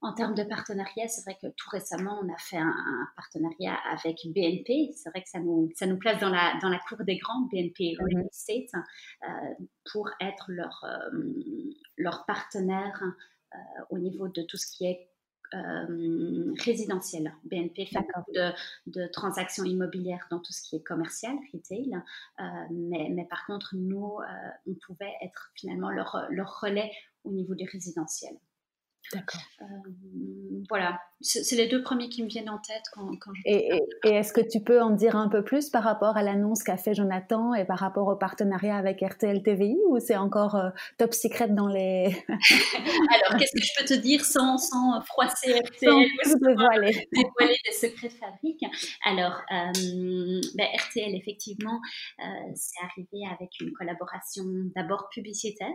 Speaker 2: En termes de partenariat, c'est vrai que tout récemment, on a fait un, partenariat avec BNP. C'est vrai que ça nous, ça nous place dans la, dans la cour des grands, BNP Real mhm. Estate, euh, pour être leur, euh, leur partenaire au niveau de tout ce qui est euh, résidentiel. BNP fait beaucoup de, de, transactions immobilières dans tout ce qui est commercial, retail, euh, mais, mais, par contre, nous, euh, on pouvait être finalement leur, leur relais au niveau du résidentiel.
Speaker 1: D'accord.
Speaker 2: voilà, c'est les deux premiers qui me viennent en tête quand, je...
Speaker 1: Et, et, est-ce que tu peux en dire un peu plus par rapport à l'annonce qu'a fait Jonathan et par rapport au partenariat avec RTL TVI ou c'est encore euh, top secret dans les...
Speaker 2: Alors, qu'est-ce que je peux te dire sans, sans froisser RTL sans ou dévoiler. dévoiler des secrets de fabrique? Alors, euh, ben, RTL, effectivement, euh, c'est arrivé avec une collaboration d'abord publicitaire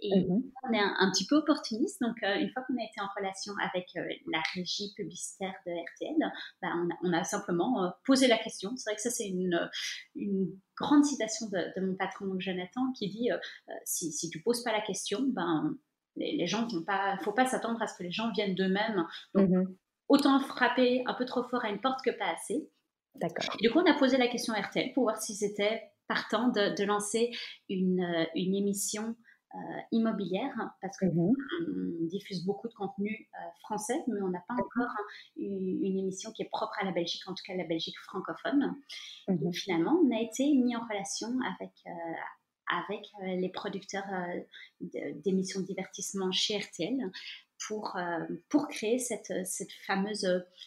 Speaker 2: et mm-hmm. on est un, petit peu opportuniste. Donc, une fois qu'on a été en relation avec la régie publicitaire de RTL, bah, on, a, simplement euh, posé la question. C'est vrai que ça, c'est une, une, grande citation de, mon patron Jonathan qui dit euh, euh, si, si tu poses pas la question, ben, les, gens vont pas, faut pas s'attendre à ce que les gens viennent d'eux-mêmes. Donc, mm-hmm. autant frapper un peu trop fort à une porte que pas assez.
Speaker 1: D'accord.
Speaker 2: du coup, on a posé la question à RTL pour voir si c'était partant de, de lancer une, une émission euh, immobilière parce qu'on mhm. diffuse beaucoup de contenu euh, français, mais on n'a pas encore une, émission qui est propre à la Belgique, en tout cas la Belgique francophone. Mhm. finalement, on a été mis en relation avec euh, avec les producteurs d'émissions de divertissement chez RTL pour, pour créer cette, cette fameuse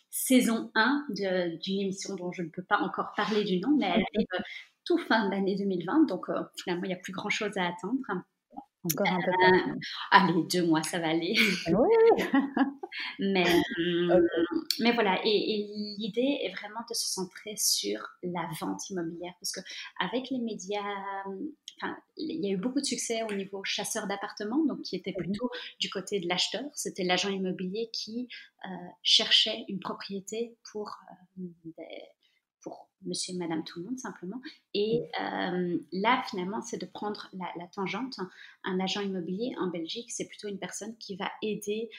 Speaker 2: saison 1 d'une émission dont je ne peux pas encore parler du nom, mais elle arrive tout fin de l'année 2020, donc finalement il n'y a plus grand chose à attendre.
Speaker 1: Encore un peu. Euh,
Speaker 2: allez, deux mois, ça va aller. Oui. mais, hum, mais voilà, et, l'idée est vraiment de se centrer sur la vente immobilière parce que avec les médias, il y a eu beaucoup de succès au niveau chasseur d'appartements, donc qui était plutôt du côté de l'acheteur. C'était l'agent immobilier qui euh, cherchait une propriété pour euh, des, pour monsieur et madame tout le monde simplement. Et euh, là, finalement, c'est de prendre la, tangente. Un agent immobilier en Belgique, c'est plutôt une personne qui va aider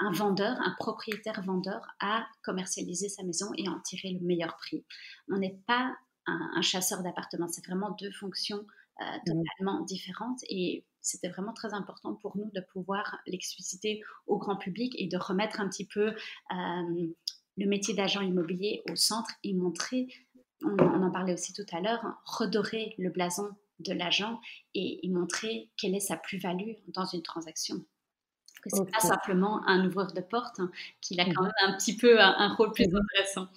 Speaker 2: un vendeur, un propriétaire vendeur à commercialiser sa maison et en tirer le meilleur prix. On n'est pas un, chasseur d'appartements, c'est vraiment deux fonctions euh, totalement différentes et c'était vraiment très important pour nous de pouvoir l'expliciter au grand public et de remettre un petit peu euh, le métier d'agent immobilier au centre et montrer, on, en parlait aussi tout à l'heure, redorer le blason de l'agent et, montrer quelle est sa plus-value dans une transaction. Que ce n'est pas simplement un ouvreur de porte, hein, qu'il a quand mhm. même un petit peu un, rôle plus mhm. intéressant.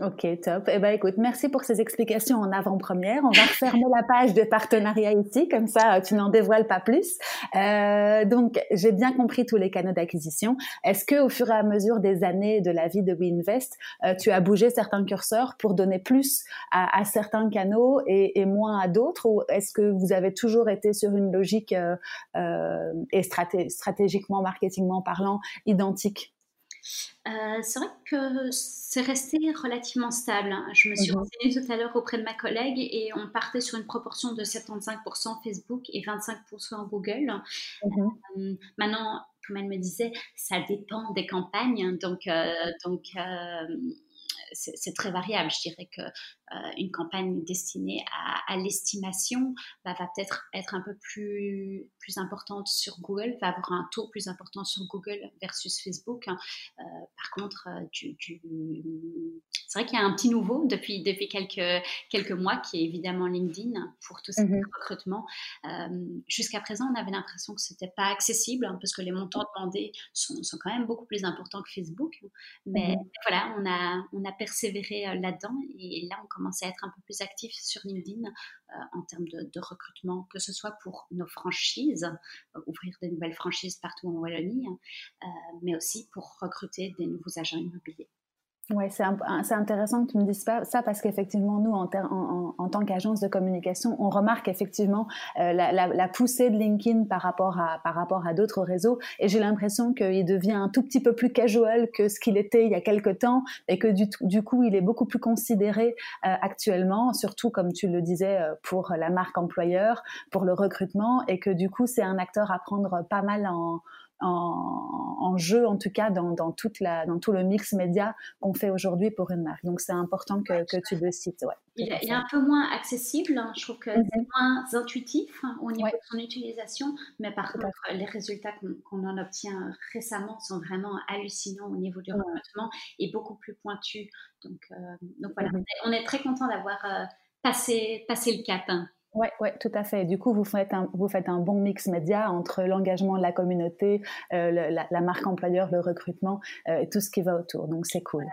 Speaker 1: Ok, top. Eh ben, écoute, merci pour ces explications en avant-première. On va refermer la page de partenariat ici, comme ça, tu n'en dévoiles pas plus. Euh, donc, j'ai bien compris tous les canaux d'acquisition. Est-ce que, au fur et à mesure des années de la vie de WeInvest, euh, tu as bougé certains curseurs pour donner plus à, certains canaux et, moins à d'autres, ou est-ce que vous avez toujours été sur une logique euh, et stratégiquement, marketingment parlant, identique?
Speaker 2: Euh, c'est vrai que c'est resté relativement stable. Hein. Je me suis mmh renseignée tout à l'heure auprès de ma collègue et on partait sur une proportion de 75% Facebook et 25% Google. Mmh euh, maintenant, comme elle me disait, ça dépend des campagnes. Donc, euh, donc c'est très variable. Je dirais que une campagne destinée à, l'estimation bah, va peut-être être un peu plus, plus importante sur Google, va avoir un taux plus important sur Google versus Facebook. Hein. Euh, par contre, euh, c'est vrai qu'il y a un petit nouveau depuis, depuis quelques, quelques mois qui est évidemment LinkedIn pour tout ce qui est mmh recrutement. Jusqu'à présent, on avait l'impression que ce n'était pas accessible hein, parce que les montants demandés sont, sont, quand même beaucoup plus importants que Facebook. Mais mmh voilà, on a, on a persévéré là-dedans et là, on commence à être un peu plus actif sur LinkedIn en termes de, de, recrutement, que ce soit pour nos franchises, ouvrir des nouvelles franchises partout en Wallonie, mais aussi pour recruter des nouveaux agents immobiliers.
Speaker 1: Oui, c'est intéressant que tu me dises ça parce qu'effectivement, nous, en, en, en tant qu'agence de communication, on remarque effectivement euh, la, la, la, poussée de LinkedIn par rapport à, par rapport à d'autres réseaux. Et j'ai l'impression qu'il devient un tout petit peu plus casual que ce qu'il était il y a quelque temps et que du, du coup, il est beaucoup plus considéré euh, actuellement, surtout comme tu le disais euh, pour la marque employeur, pour le recrutement et que du coup, c'est un acteur à prendre pas mal en en, jeu, en tout cas dans, dans, toute la, dans tout le mix média qu'on fait aujourd'hui pour une marque. Donc c'est important que, que, tu le cites. Ouais,
Speaker 2: il, est, un peu moins accessible, hein. je trouve que c'est mhm. moins intuitif hein, au niveau de son utilisation, mais par contre les résultats qu'on en obtient récemment sont vraiment hallucinants au niveau du recrutement et beaucoup plus pointus. Donc, euh, donc voilà, mhm. on est très content d'avoir euh, passé, passé le cap. Hein.
Speaker 1: Oui, ouais, tout à fait. Du coup, vous faites un, vous faites un bon mix média entre l'engagement de la communauté, euh, la, marque employeur, le recrutement euh, et tout ce qui va autour. Donc, c'est cool.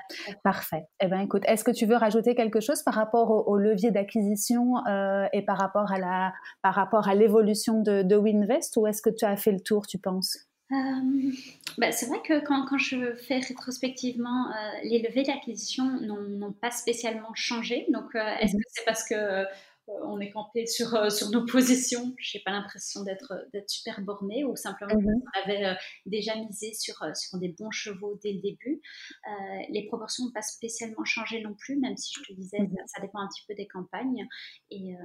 Speaker 1: Parfait. Eh bien, écoute, est-ce que tu veux rajouter quelque chose par rapport au, levier d'acquisition euh, et par rapport à la, par rapport à l'évolution de, de Winvest ou est-ce que tu as fait le tour, tu penses?
Speaker 2: Bah, c'est vrai que quand, quand, je fais rétrospectivement, les leviers d'acquisition n'ont pas spécialement changé. Donc, est-ce mmh que c'est parce que on est campé sur, euh, sur nos positions. Je n'ai pas l'impression d'être d'être super borné ou simplement on avait euh, déjà misé sur, sur des bons chevaux dès le début. les proportions n'ont pas spécialement changé non plus, même si je te disais, mhm. ça, dépend un petit peu des campagnes. Et,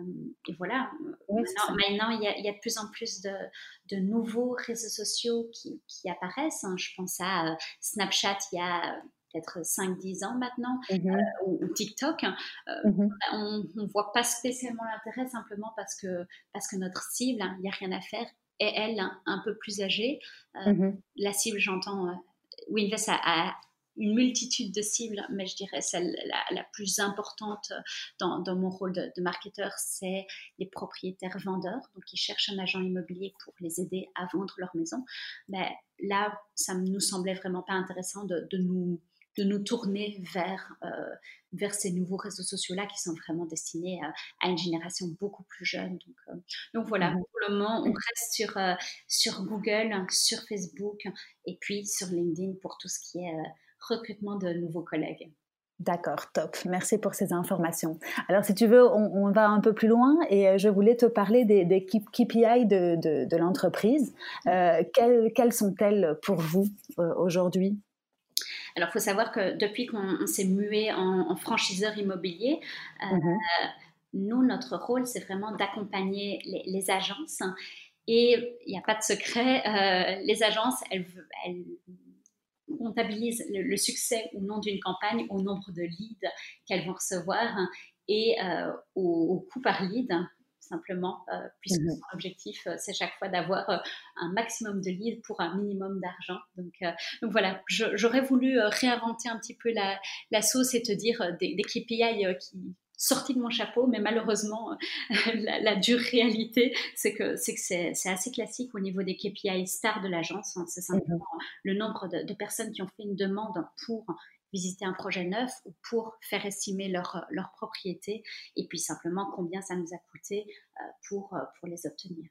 Speaker 2: voilà, maintenant, il, y y a, de plus en plus de, de nouveaux réseaux sociaux qui, qui apparaissent. Hein. Je pense à Snapchat il y a peut-être 5-10 ans maintenant, mmh euh, ou, TikTok, hein, euh, mmh on ne voit pas spécialement l'intérêt simplement parce que, parce que notre cible, il n'y a rien à faire, est elle un, peu plus âgée. Euh, mmh la cible, j'entends, Winvest a, a, une multitude de cibles, mais je dirais celle la, plus importante dans, dans, mon rôle de, de marketeur, c'est les propriétaires vendeurs, donc qui cherchent un agent immobilier pour les aider à vendre leur maison. Mais là, ça ne nous semblait vraiment pas intéressant de, de nous de nous tourner vers, euh, vers ces nouveaux réseaux sociaux-là qui sont vraiment destinés à, une génération beaucoup plus jeune. Donc, euh, donc voilà, mmh pour le moment, on reste sur, euh, sur Google, sur Facebook et puis sur LinkedIn pour tout ce qui est recrutement de nouveaux collègues.
Speaker 1: D'accord, top. Merci pour ces informations. Alors, si tu veux, on, va un peu plus loin et je voulais te parler des, des KPI de, de, de l'entreprise. Euh, quelles, quelles sont-elles pour vous aujourd'hui?
Speaker 2: Alors, il faut savoir que depuis qu'on s'est mué en, franchiseur immobilier, euh, mhm. nous, notre rôle, c'est vraiment d'accompagner les, agences. Et il n'y a pas de secret, euh, les agences, elles, comptabilisent le, succès ou non d'une campagne au nombre de leads qu'elles vont recevoir et euh, au, au, coût par lead simplement, euh, puisque mmh son objectif, euh, c'est chaque fois d'avoir euh, un maximum de leads pour un minimum d'argent. Donc, donc voilà, j'aurais voulu réinventer un petit peu la, la, sauce et te dire des, des KPI qui sortis de mon chapeau, mais malheureusement, la, dure réalité, c'est que c'est assez classique au niveau des KPI stars de l'agence. Hein. C'est mmh simplement le nombre de, de, personnes qui ont fait une demande pour visiter un projet neuf ou pour faire estimer leur, leur propriété et puis simplement combien ça nous a coûté euh, pour, euh, pour les obtenir.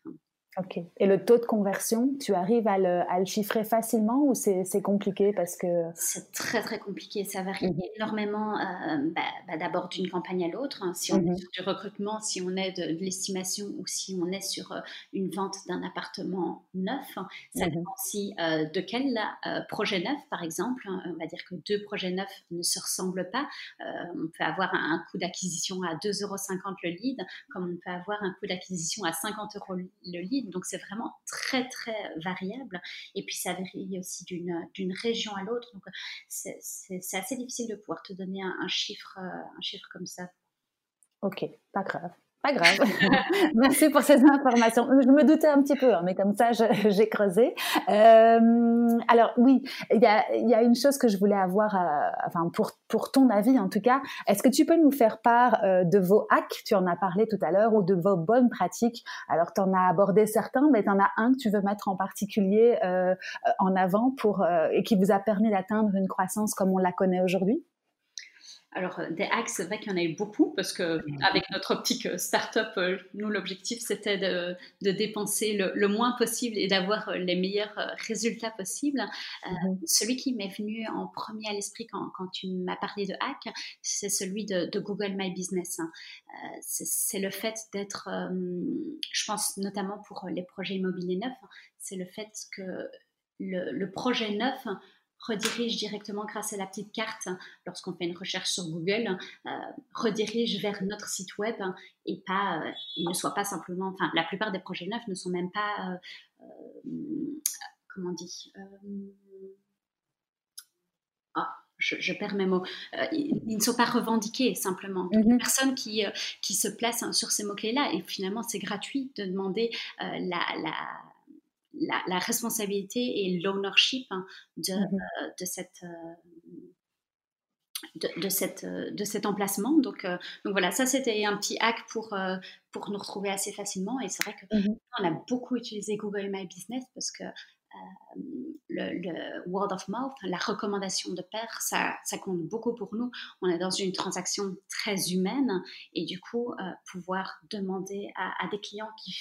Speaker 1: Ok. Et le taux de conversion, tu arrives à le, à le chiffrer facilement ou c'est compliqué parce que...
Speaker 2: C'est très très compliqué, ça varie mhm. énormément euh, bah, bah, d'abord d'une campagne à l'autre. Hein. Si on est mhm. sur du recrutement, si on est de, l'estimation ou si on est sur euh, une vente d'un appartement neuf, hein, ça mhm. dépend aussi euh, de quel projet neuf par exemple. Hein. On va dire que deux projets neufs ne se ressemblent pas. on peut avoir un, un coût d'acquisition à 2,50 euros le lead, comme on peut avoir un coût d'acquisition à 50 euros le lead. Donc c'est vraiment très très variable. Et puis ça varie aussi d'une région à l'autre. Donc c'est assez difficile de pouvoir te donner un, chiffre, euh, un chiffre comme ça.
Speaker 1: Ok, pas grave. Pas grave. Merci pour ces informations. Je me doutais un petit peu, hein, mais comme ça, j'ai creusé. Euh, alors oui, il y a, y a, une chose que je voulais avoir, euh, enfin pour, pour ton avis en tout cas. Est-ce que tu peux nous faire part euh, de vos hacks? Tu en as parlé tout à l'heure ou de vos bonnes pratiques. Alors tu en as abordé certains, mais tu en as un que tu veux mettre en particulier euh, en avant pour et qui vous a permis d'atteindre une croissance comme on la connaît aujourd'hui?
Speaker 2: Alors, euh, des hacks, c'est vrai qu'il y en a eu beaucoup parce que avec notre optique euh, startup, euh, nous, l'objectif, c'était de, dépenser le, moins possible et d'avoir les meilleurs résultats possibles. Mhm. Celui qui m'est venu en premier à l'esprit quand, tu m'as parlé de hack, c'est celui de, Google My Business. c'est le fait d'être, je pense notamment pour les projets immobiliers neufs, c'est le fait que le projet neuf redirige directement grâce à la petite carte, lorsqu'on fait une recherche sur Google, euh, redirige vers notre site web et pas, euh, il ne soit pas simplement, enfin, la plupart des projets neufs ne sont même pas, euh, comment on dit, ah, je, perds mes mots, ils, ne sont pas revendiqués simplement. Mm Personne qui, qui se place hein, sur ces mots-clés-là et finalement c'est gratuit de demander la, la la, responsabilité et l'ownership hein, de, mmh euh, de, cette, euh, de, cette, euh, de cet emplacement. Donc, donc voilà, ça c'était un petit hack pour, pour nous retrouver assez facilement. Et c'est vrai qu'on mmh on a beaucoup utilisé Google My Business parce que le, word of mouth, la recommandation de pair, ça, ça, compte beaucoup pour nous. On est dans une transaction très humaine et du coup, pouvoir demander à, à, des clients qui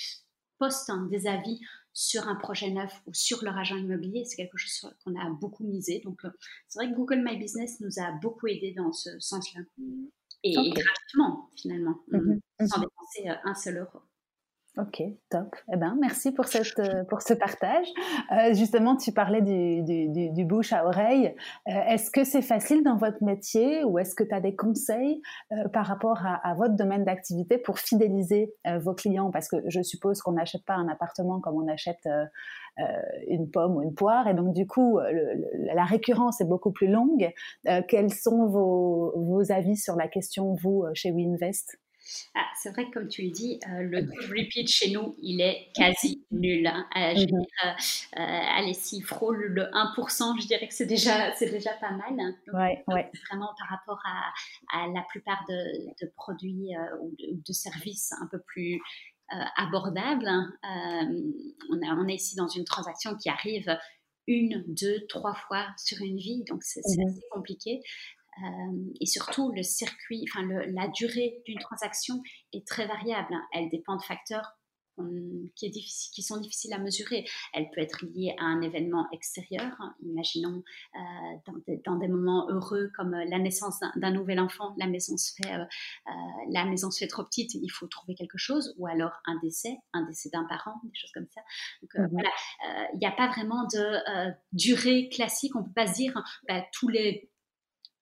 Speaker 2: postent hein, des avis sur un projet neuf ou sur leur agent immobilier, c'est quelque chose qu'on a beaucoup misé. Donc, euh, c'est vrai que Google My Business nous a beaucoup aidé dans ce sens-là. Et, gratuitement, finalement, mhm, sans mhm. dépenser euh, un seul euro.
Speaker 1: Ok, top. Eh ben, merci pour, cette, euh, pour ce partage. Euh, justement, tu parlais du, du, bouche à oreille. Euh, est-ce que c'est facile dans votre métier ou est-ce que tu as des conseils par rapport à, à votre domaine d'activité pour fidéliser vos clients? Parce que je suppose qu'on n'achète pas un appartement comme on achète une pomme ou une poire. Et donc, du coup, la récurrence est beaucoup plus longue. quels sont vos, vos avis sur la question, vous, chez WeInvest
Speaker 2: ah, c'est vrai que comme tu le dis, euh, le de repeat chez nous, il est quasi nul. Hein. Euh, je mhm. euh, allez, s'il frôle le 1%, je dirais que c'est déjà, c'est déjà pas mal. Hein. ouais, ouais. Vraiment par rapport à, la plupart de, produits ou de, services un peu plus abordables. Hein. on, a, on est ici dans une transaction qui arrive une, deux, trois fois sur une vie, donc c'est mhm. assez compliqué. Euh, et surtout, le circuit, enfin, la durée d'une transaction est très variable. Hein. Elle dépend de facteurs qui, est difficile, qui, sont difficiles à mesurer. Elle peut être liée à un événement extérieur, hein. imaginons euh, dans, des, moments heureux comme euh, la naissance d'un nouvel enfant, la maison, se fait, la maison se fait trop petite, il faut trouver quelque chose, ou alors un décès, un décès d'un parent, des choses comme ça. Donc voilà, il n'y a pas vraiment de durée classique, on ne peut pas se dire bah, tous les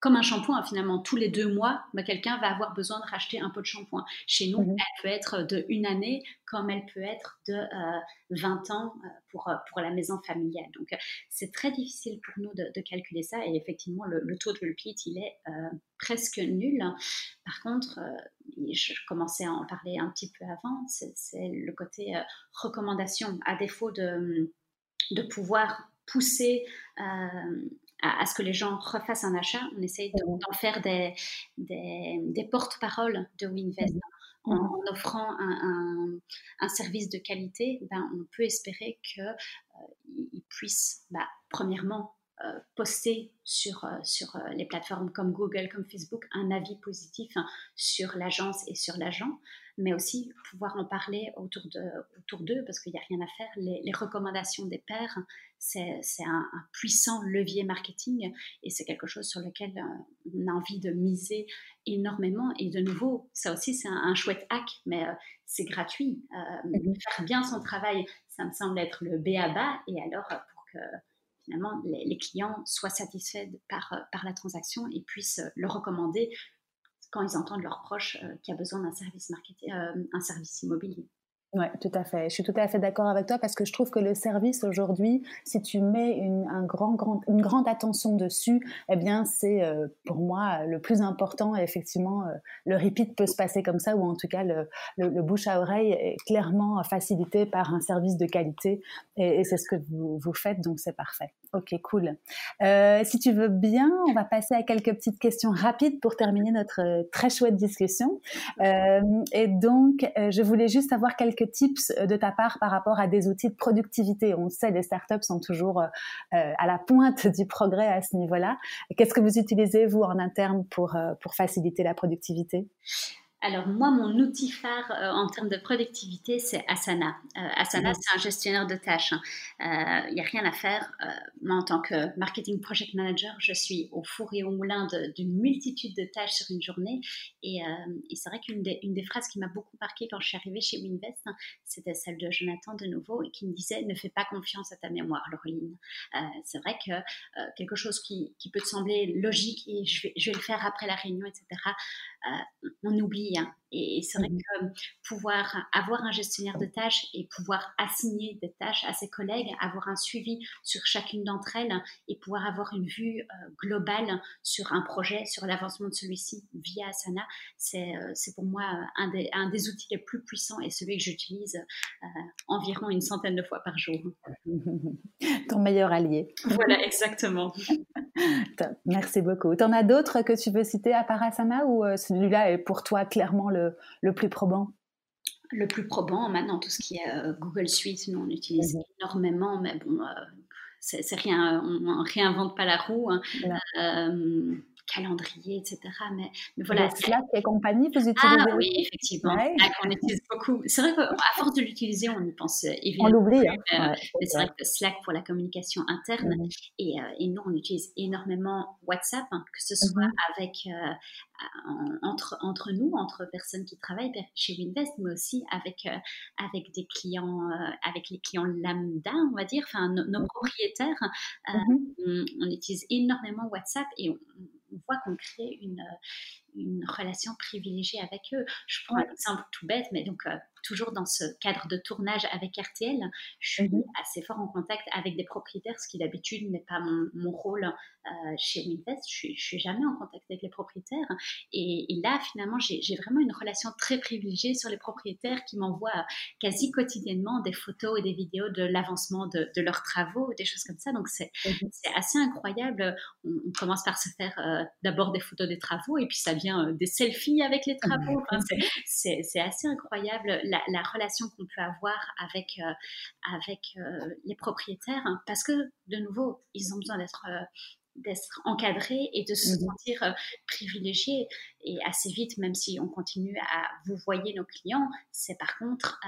Speaker 2: comme un shampoing, finalement, tous les deux mois, bah, quelqu'un va avoir besoin de racheter un pot de shampoing. Chez nous, mhm. elle peut être de une année, comme elle peut être de 20 euh, ans euh, pour, euh, pour la maison familiale. Donc, c'est très difficile pour nous de, calculer ça. Et effectivement, le, taux de repeat, il est presque nul. Par contre, je commençais à en parler un petit peu avant, c'est le côté recommandation. À défaut de, de pouvoir pousser à, ce que les gens refassent un achat. On essaye d'en faire des, des, porte-paroles de WinVest. En, en, offrant un, un, service de qualité, ben, on peut espérer qu'ils euh, puissent, bah, premièrement, poster sur, euh, sur les plateformes comme Google, comme Facebook, un avis positif hein, sur l'agence et sur l'agent mais aussi pouvoir en parler autour d'eux, autour parce qu'il n'y a rien à faire. Les, recommandations des pairs, c'est, un, puissant levier marketing et c'est quelque chose sur lequel euh, on a envie de miser énormément. Et de nouveau, ça aussi, c'est un, chouette hack, mais euh, c'est gratuit. Euh, mhm. Faire bien son travail, ça me semble être le B à bas. Et alors, pour que finalement les, clients soient satisfaits par, par la transaction et puissent le recommander quand ils entendent leurs proches euh, qui a besoin d'un service marketing, euh, service immobilier.
Speaker 1: Oui, tout à fait. Je suis tout à fait d'accord avec toi parce que je trouve que le service aujourd'hui, si tu mets une, un grand, grand, une grande attention dessus, eh bien, c'est euh, pour moi le plus important. Et effectivement, euh, le repeat peut se passer comme ça ou en tout cas, le, le, bouche à oreille est clairement facilité par un service de qualité et, c'est ce que vous, vous faites, donc c'est parfait. Ok, cool. Euh, si tu veux bien, on va passer à quelques petites questions rapides pour terminer notre très chouette discussion. et donc, je voulais juste avoir quelques quelques tips de ta part par rapport à des outils de productivité. On sait, les startups sont toujours à la pointe du progrès à ce niveau-là. Qu'est-ce que vous utilisez, vous, en interne pour, pour faciliter la productivité?
Speaker 2: Alors moi, mon outil phare euh, en termes de productivité, c'est Asana. Euh, Asana, c'est un gestionnaire de tâches. Il hein. n'y euh, a rien à faire. moi, en tant que marketing project manager, je suis au four et au moulin d'une multitude de tâches sur une journée. Et, c'est vrai qu'une des, une des, phrases qui m'a beaucoup marqué quand je suis arrivée chez Winvest, hein, c'était celle de Jonathan de nouveau, et qui me disait « Ne fais pas confiance à ta mémoire, Laureline. c'est vrai que quelque chose qui, qui, peut te sembler logique, et je vais, je vais le faire après la réunion, etc., on oublie et, c'est vrai mmh que pouvoir avoir un gestionnaire de tâches et pouvoir assigner des tâches à ses collègues, avoir un suivi sur chacune d'entre elles et pouvoir avoir une vue euh, globale sur un projet, sur l'avancement de celui-ci via Asana, c'est euh, pour moi un des, un des, outils les plus puissants et celui que j'utilise euh, environ une centaine de fois par jour.
Speaker 1: Ton meilleur allié.
Speaker 2: Voilà, exactement.
Speaker 1: Merci beaucoup. Tu en as d'autres que tu veux citer à part Asana ou celui-là est pour toi clairement le, le plus probant?
Speaker 2: Le plus probant, maintenant, tout ce qui est euh, Google Suite, nous on utilise mhm. énormément, mais bon, euh, c'est rien, on ne réinvente pas la roue. Hein. Euh, calendrier, etc. Mais, mais voilà.
Speaker 1: Slack et compagnie, vous utilisez
Speaker 2: Ah oui, effectivement. Slack, on utilise beaucoup. C'est vrai qu'à force de l'utiliser, on y pense évidemment.
Speaker 1: On l'oublie. Hein.
Speaker 2: mais c'est vrai que Slack pour la communication interne. Et, et, nous, on utilise énormément WhatsApp, hein, que ce soit mhm. avec, entre, entre nous, entre personnes qui travaillent chez Winvest, mais aussi avec, euh, avec des clients, euh, avec les clients lambda, on va dire, enfin nos, mmh. propriétaires. Euh, mmh. on, utilise énormément WhatsApp et on, voit qu'on crée une, une relation privilégiée avec eux. Je prends un exemple tout bête, mais donc toujours dans ce cadre de tournage avec RTL, je suis mmh assez fort en contact avec des propriétaires, ce qui d'habitude n'est pas mon, mon rôle euh, chez Winvest. Je ne suis jamais en contact avec les propriétaires. Et, là, finalement, j'ai vraiment une relation très privilégiée sur les propriétaires qui m'envoient quasi quotidiennement des photos et des vidéos de l'avancement de, leurs travaux, des choses comme ça. Donc, c'est mmh assez incroyable. On, commence par se faire euh, d'abord des photos des travaux et puis ça vient euh, des selfies avec les travaux. c'est assez incroyable la, relation qu'on peut avoir avec, euh, avec euh, les propriétaires, hein, parce que, de nouveau, ils ont besoin d'être euh, d'être encadrés et de se mmh sentir privilégiés. Et assez vite, même si on continue à vous voyez nos clients, c'est par contre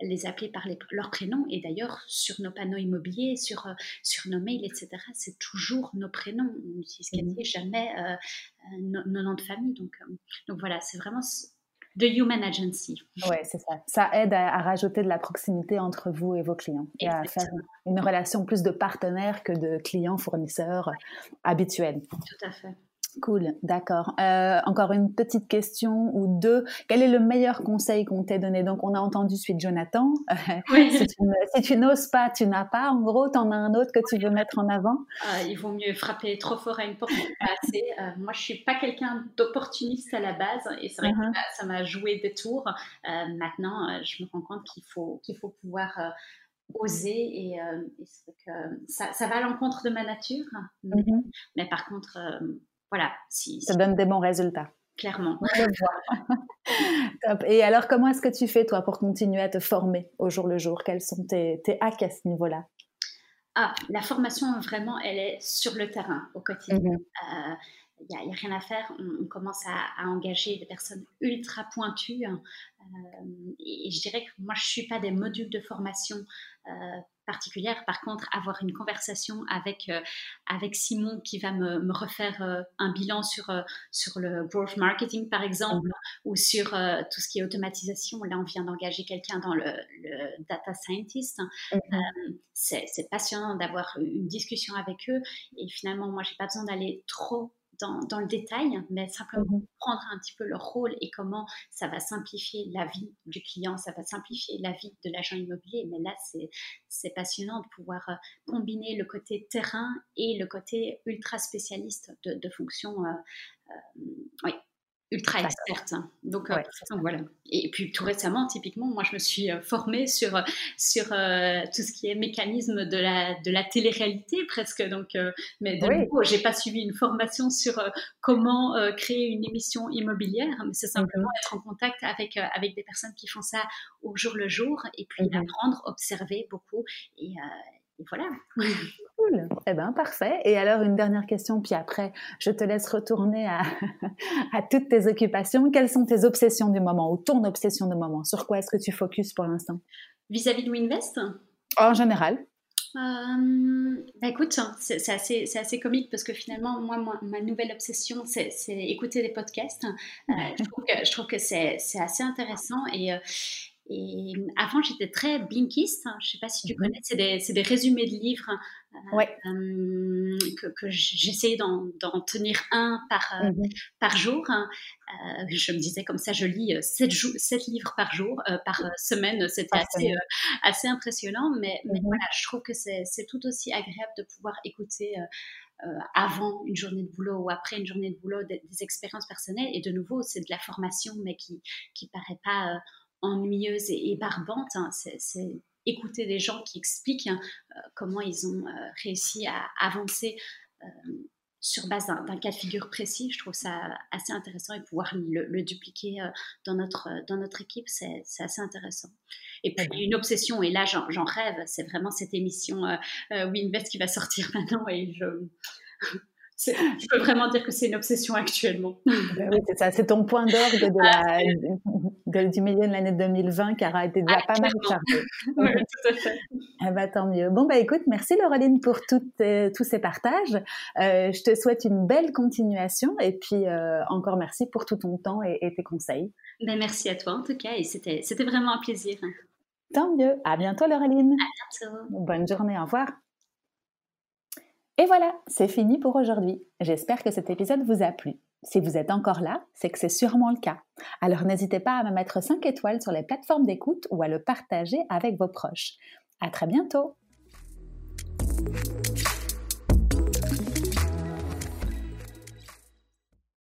Speaker 2: les appeler par les, leurs prénoms. Et d'ailleurs, sur nos panneaux immobiliers, sur, sur nos mails, etc., c'est toujours nos prénoms. On n'utilise mmh jamais nos, nos, noms de famille. Donc, donc voilà, c'est vraiment de human agency.
Speaker 1: Oui, c'est ça. Ça aide à, rajouter de la proximité entre vous et vos clients et à faire une relation plus de partenaire que de clients-fournisseurs habituels.
Speaker 2: Tout à fait.
Speaker 1: Cool, d'accord. Euh, encore une petite question ou deux. Quel est le meilleur conseil qu'on t'ait donné? Donc, on a entendu suite Jonathan. si tu, n'oses pas, tu n'as pas. En gros, tu en as un autre que tu veux mettre en avant
Speaker 2: ah, Il vaut mieux frapper trop fort à une porte pas assez. Euh, moi, je suis pas quelqu'un d'opportuniste à la base et c'est vrai que uh-huh. ça m'a joué des tours. Euh, maintenant, je me rends compte qu'il faut, qu'il faut pouvoir oser et, que ça, ça, va à l'encontre de ma nature. Mm-hmm. Mais par contre voilà. Si,
Speaker 1: ça donne des bons résultats.
Speaker 2: Clairement.
Speaker 1: Top. Et alors, comment est-ce que tu fais, toi, pour continuer à te former au jour le jour? Quels sont tes, tes hacks à ce niveau-là?
Speaker 2: Ah, la formation, vraiment, elle est sur le terrain au quotidien. il mm-hmm. N'y a, a, rien à faire. On, commence à, engager des personnes ultra pointues. Euh, et, je dirais que moi, je ne suis pas des modules de formation euh, particulière. Par contre, avoir une conversation avec, euh, avec Simon qui va me, me refaire euh, un bilan sur, euh, sur le growth marketing, par exemple, mhm. ou sur tout ce qui est automatisation. Là, on vient d'engager quelqu'un dans le, le, data scientist. Mhm. c'est passionnant d'avoir une discussion avec eux. Et finalement, moi, j'ai pas besoin d'aller trop dans, le détail, mais simplement mhm. prendre un petit peu leur rôle et comment ça va simplifier la vie du client, ça va simplifier la vie de l'agent immobilier. Mais là, c'est passionnant de pouvoir euh, combiner le côté terrain et le côté ultra spécialiste de, de fonction. Euh, euh, oui, ultra experte. Donc, euh, voilà. Et puis tout récemment, typiquement, moi je me suis euh, formée sur, sur euh, tout ce qui est mécanisme de la, de la télé-réalité presque. Donc, mais de nouveau, j'ai pas suivi une formation sur comment créer une émission immobilière, mais c'est simplement mhm. être en contact avec, avec des personnes qui font ça au jour le jour et puis mhm. apprendre, observer beaucoup et, et voilà.
Speaker 1: Cool. Eh bien, parfait. Et alors, une dernière question, puis après, je te laisse retourner à, à toutes tes occupations. Quelles sont tes obsessions du moment ou ton obsession du moment? Sur quoi est-ce que tu focuses pour l'instant?
Speaker 2: Vis-à-vis de WinVest?
Speaker 1: En général
Speaker 2: euh, bah écoute, c'est assez, assez, comique parce que finalement, moi, ma nouvelle obsession, c'est écouter des podcasts. Euh, je, trouve que, que c'est assez intéressant et, euh, et avant, j'étais très blinkiste. Hein. Je ne sais pas si tu mhm. connais, c'est des, des, résumés de livres
Speaker 1: euh, ouais.
Speaker 2: euh, que, que j'essayais d'en tenir un par, euh, mhm. par jour. Hein. Je me disais comme ça, je lis 7, 7 livres par jour, par semaine. C'était assez, assez impressionnant, mais, mais mhm. voilà, je trouve que c'est tout aussi agréable de pouvoir écouter. avant une journée de boulot ou après une journée de boulot des, des expériences personnelles et de nouveau c'est de la formation mais qui qui paraît pas ennuyeuse et, barbante. Hein. C'est écouter des gens qui expliquent hein, euh, comment ils ont euh, réussi à avancer euh, sur base d'un cas de figure précis. Je trouve ça assez intéressant et pouvoir le, dupliquer dans, notre, dans notre équipe, c'est assez intéressant. Et puis une obsession, et là j'en rêve, c'est vraiment cette émission Winvest qui va sortir maintenant et je je peux vraiment dire que c'est une obsession actuellement.
Speaker 1: Ben oui, c'est ça, c'est ton point d'orgue de du milieu de l'année 2020 qui aura été déjà ah, pas mal chargé.
Speaker 2: oui, tout à fait.
Speaker 1: Eh ben, tant mieux. Bon, bah écoute, merci Laureline pour euh, tous ces partages. Euh, je te souhaite une belle continuation et puis euh, encore merci pour tout ton temps et, tes conseils.
Speaker 2: Ben, merci à toi en tout cas et c'était vraiment un plaisir.
Speaker 1: Tant mieux. À bientôt Laureline.
Speaker 2: À bientôt.
Speaker 1: Bonne journée, au revoir. Et voilà, c'est fini pour aujourd'hui. J'espère que cet épisode vous a plu. Si vous êtes encore là, c'est que c'est sûrement le cas. Alors n'hésitez pas à me mettre 5 étoiles sur les plateformes d'écoute ou à le partager avec vos proches. À très bientôt!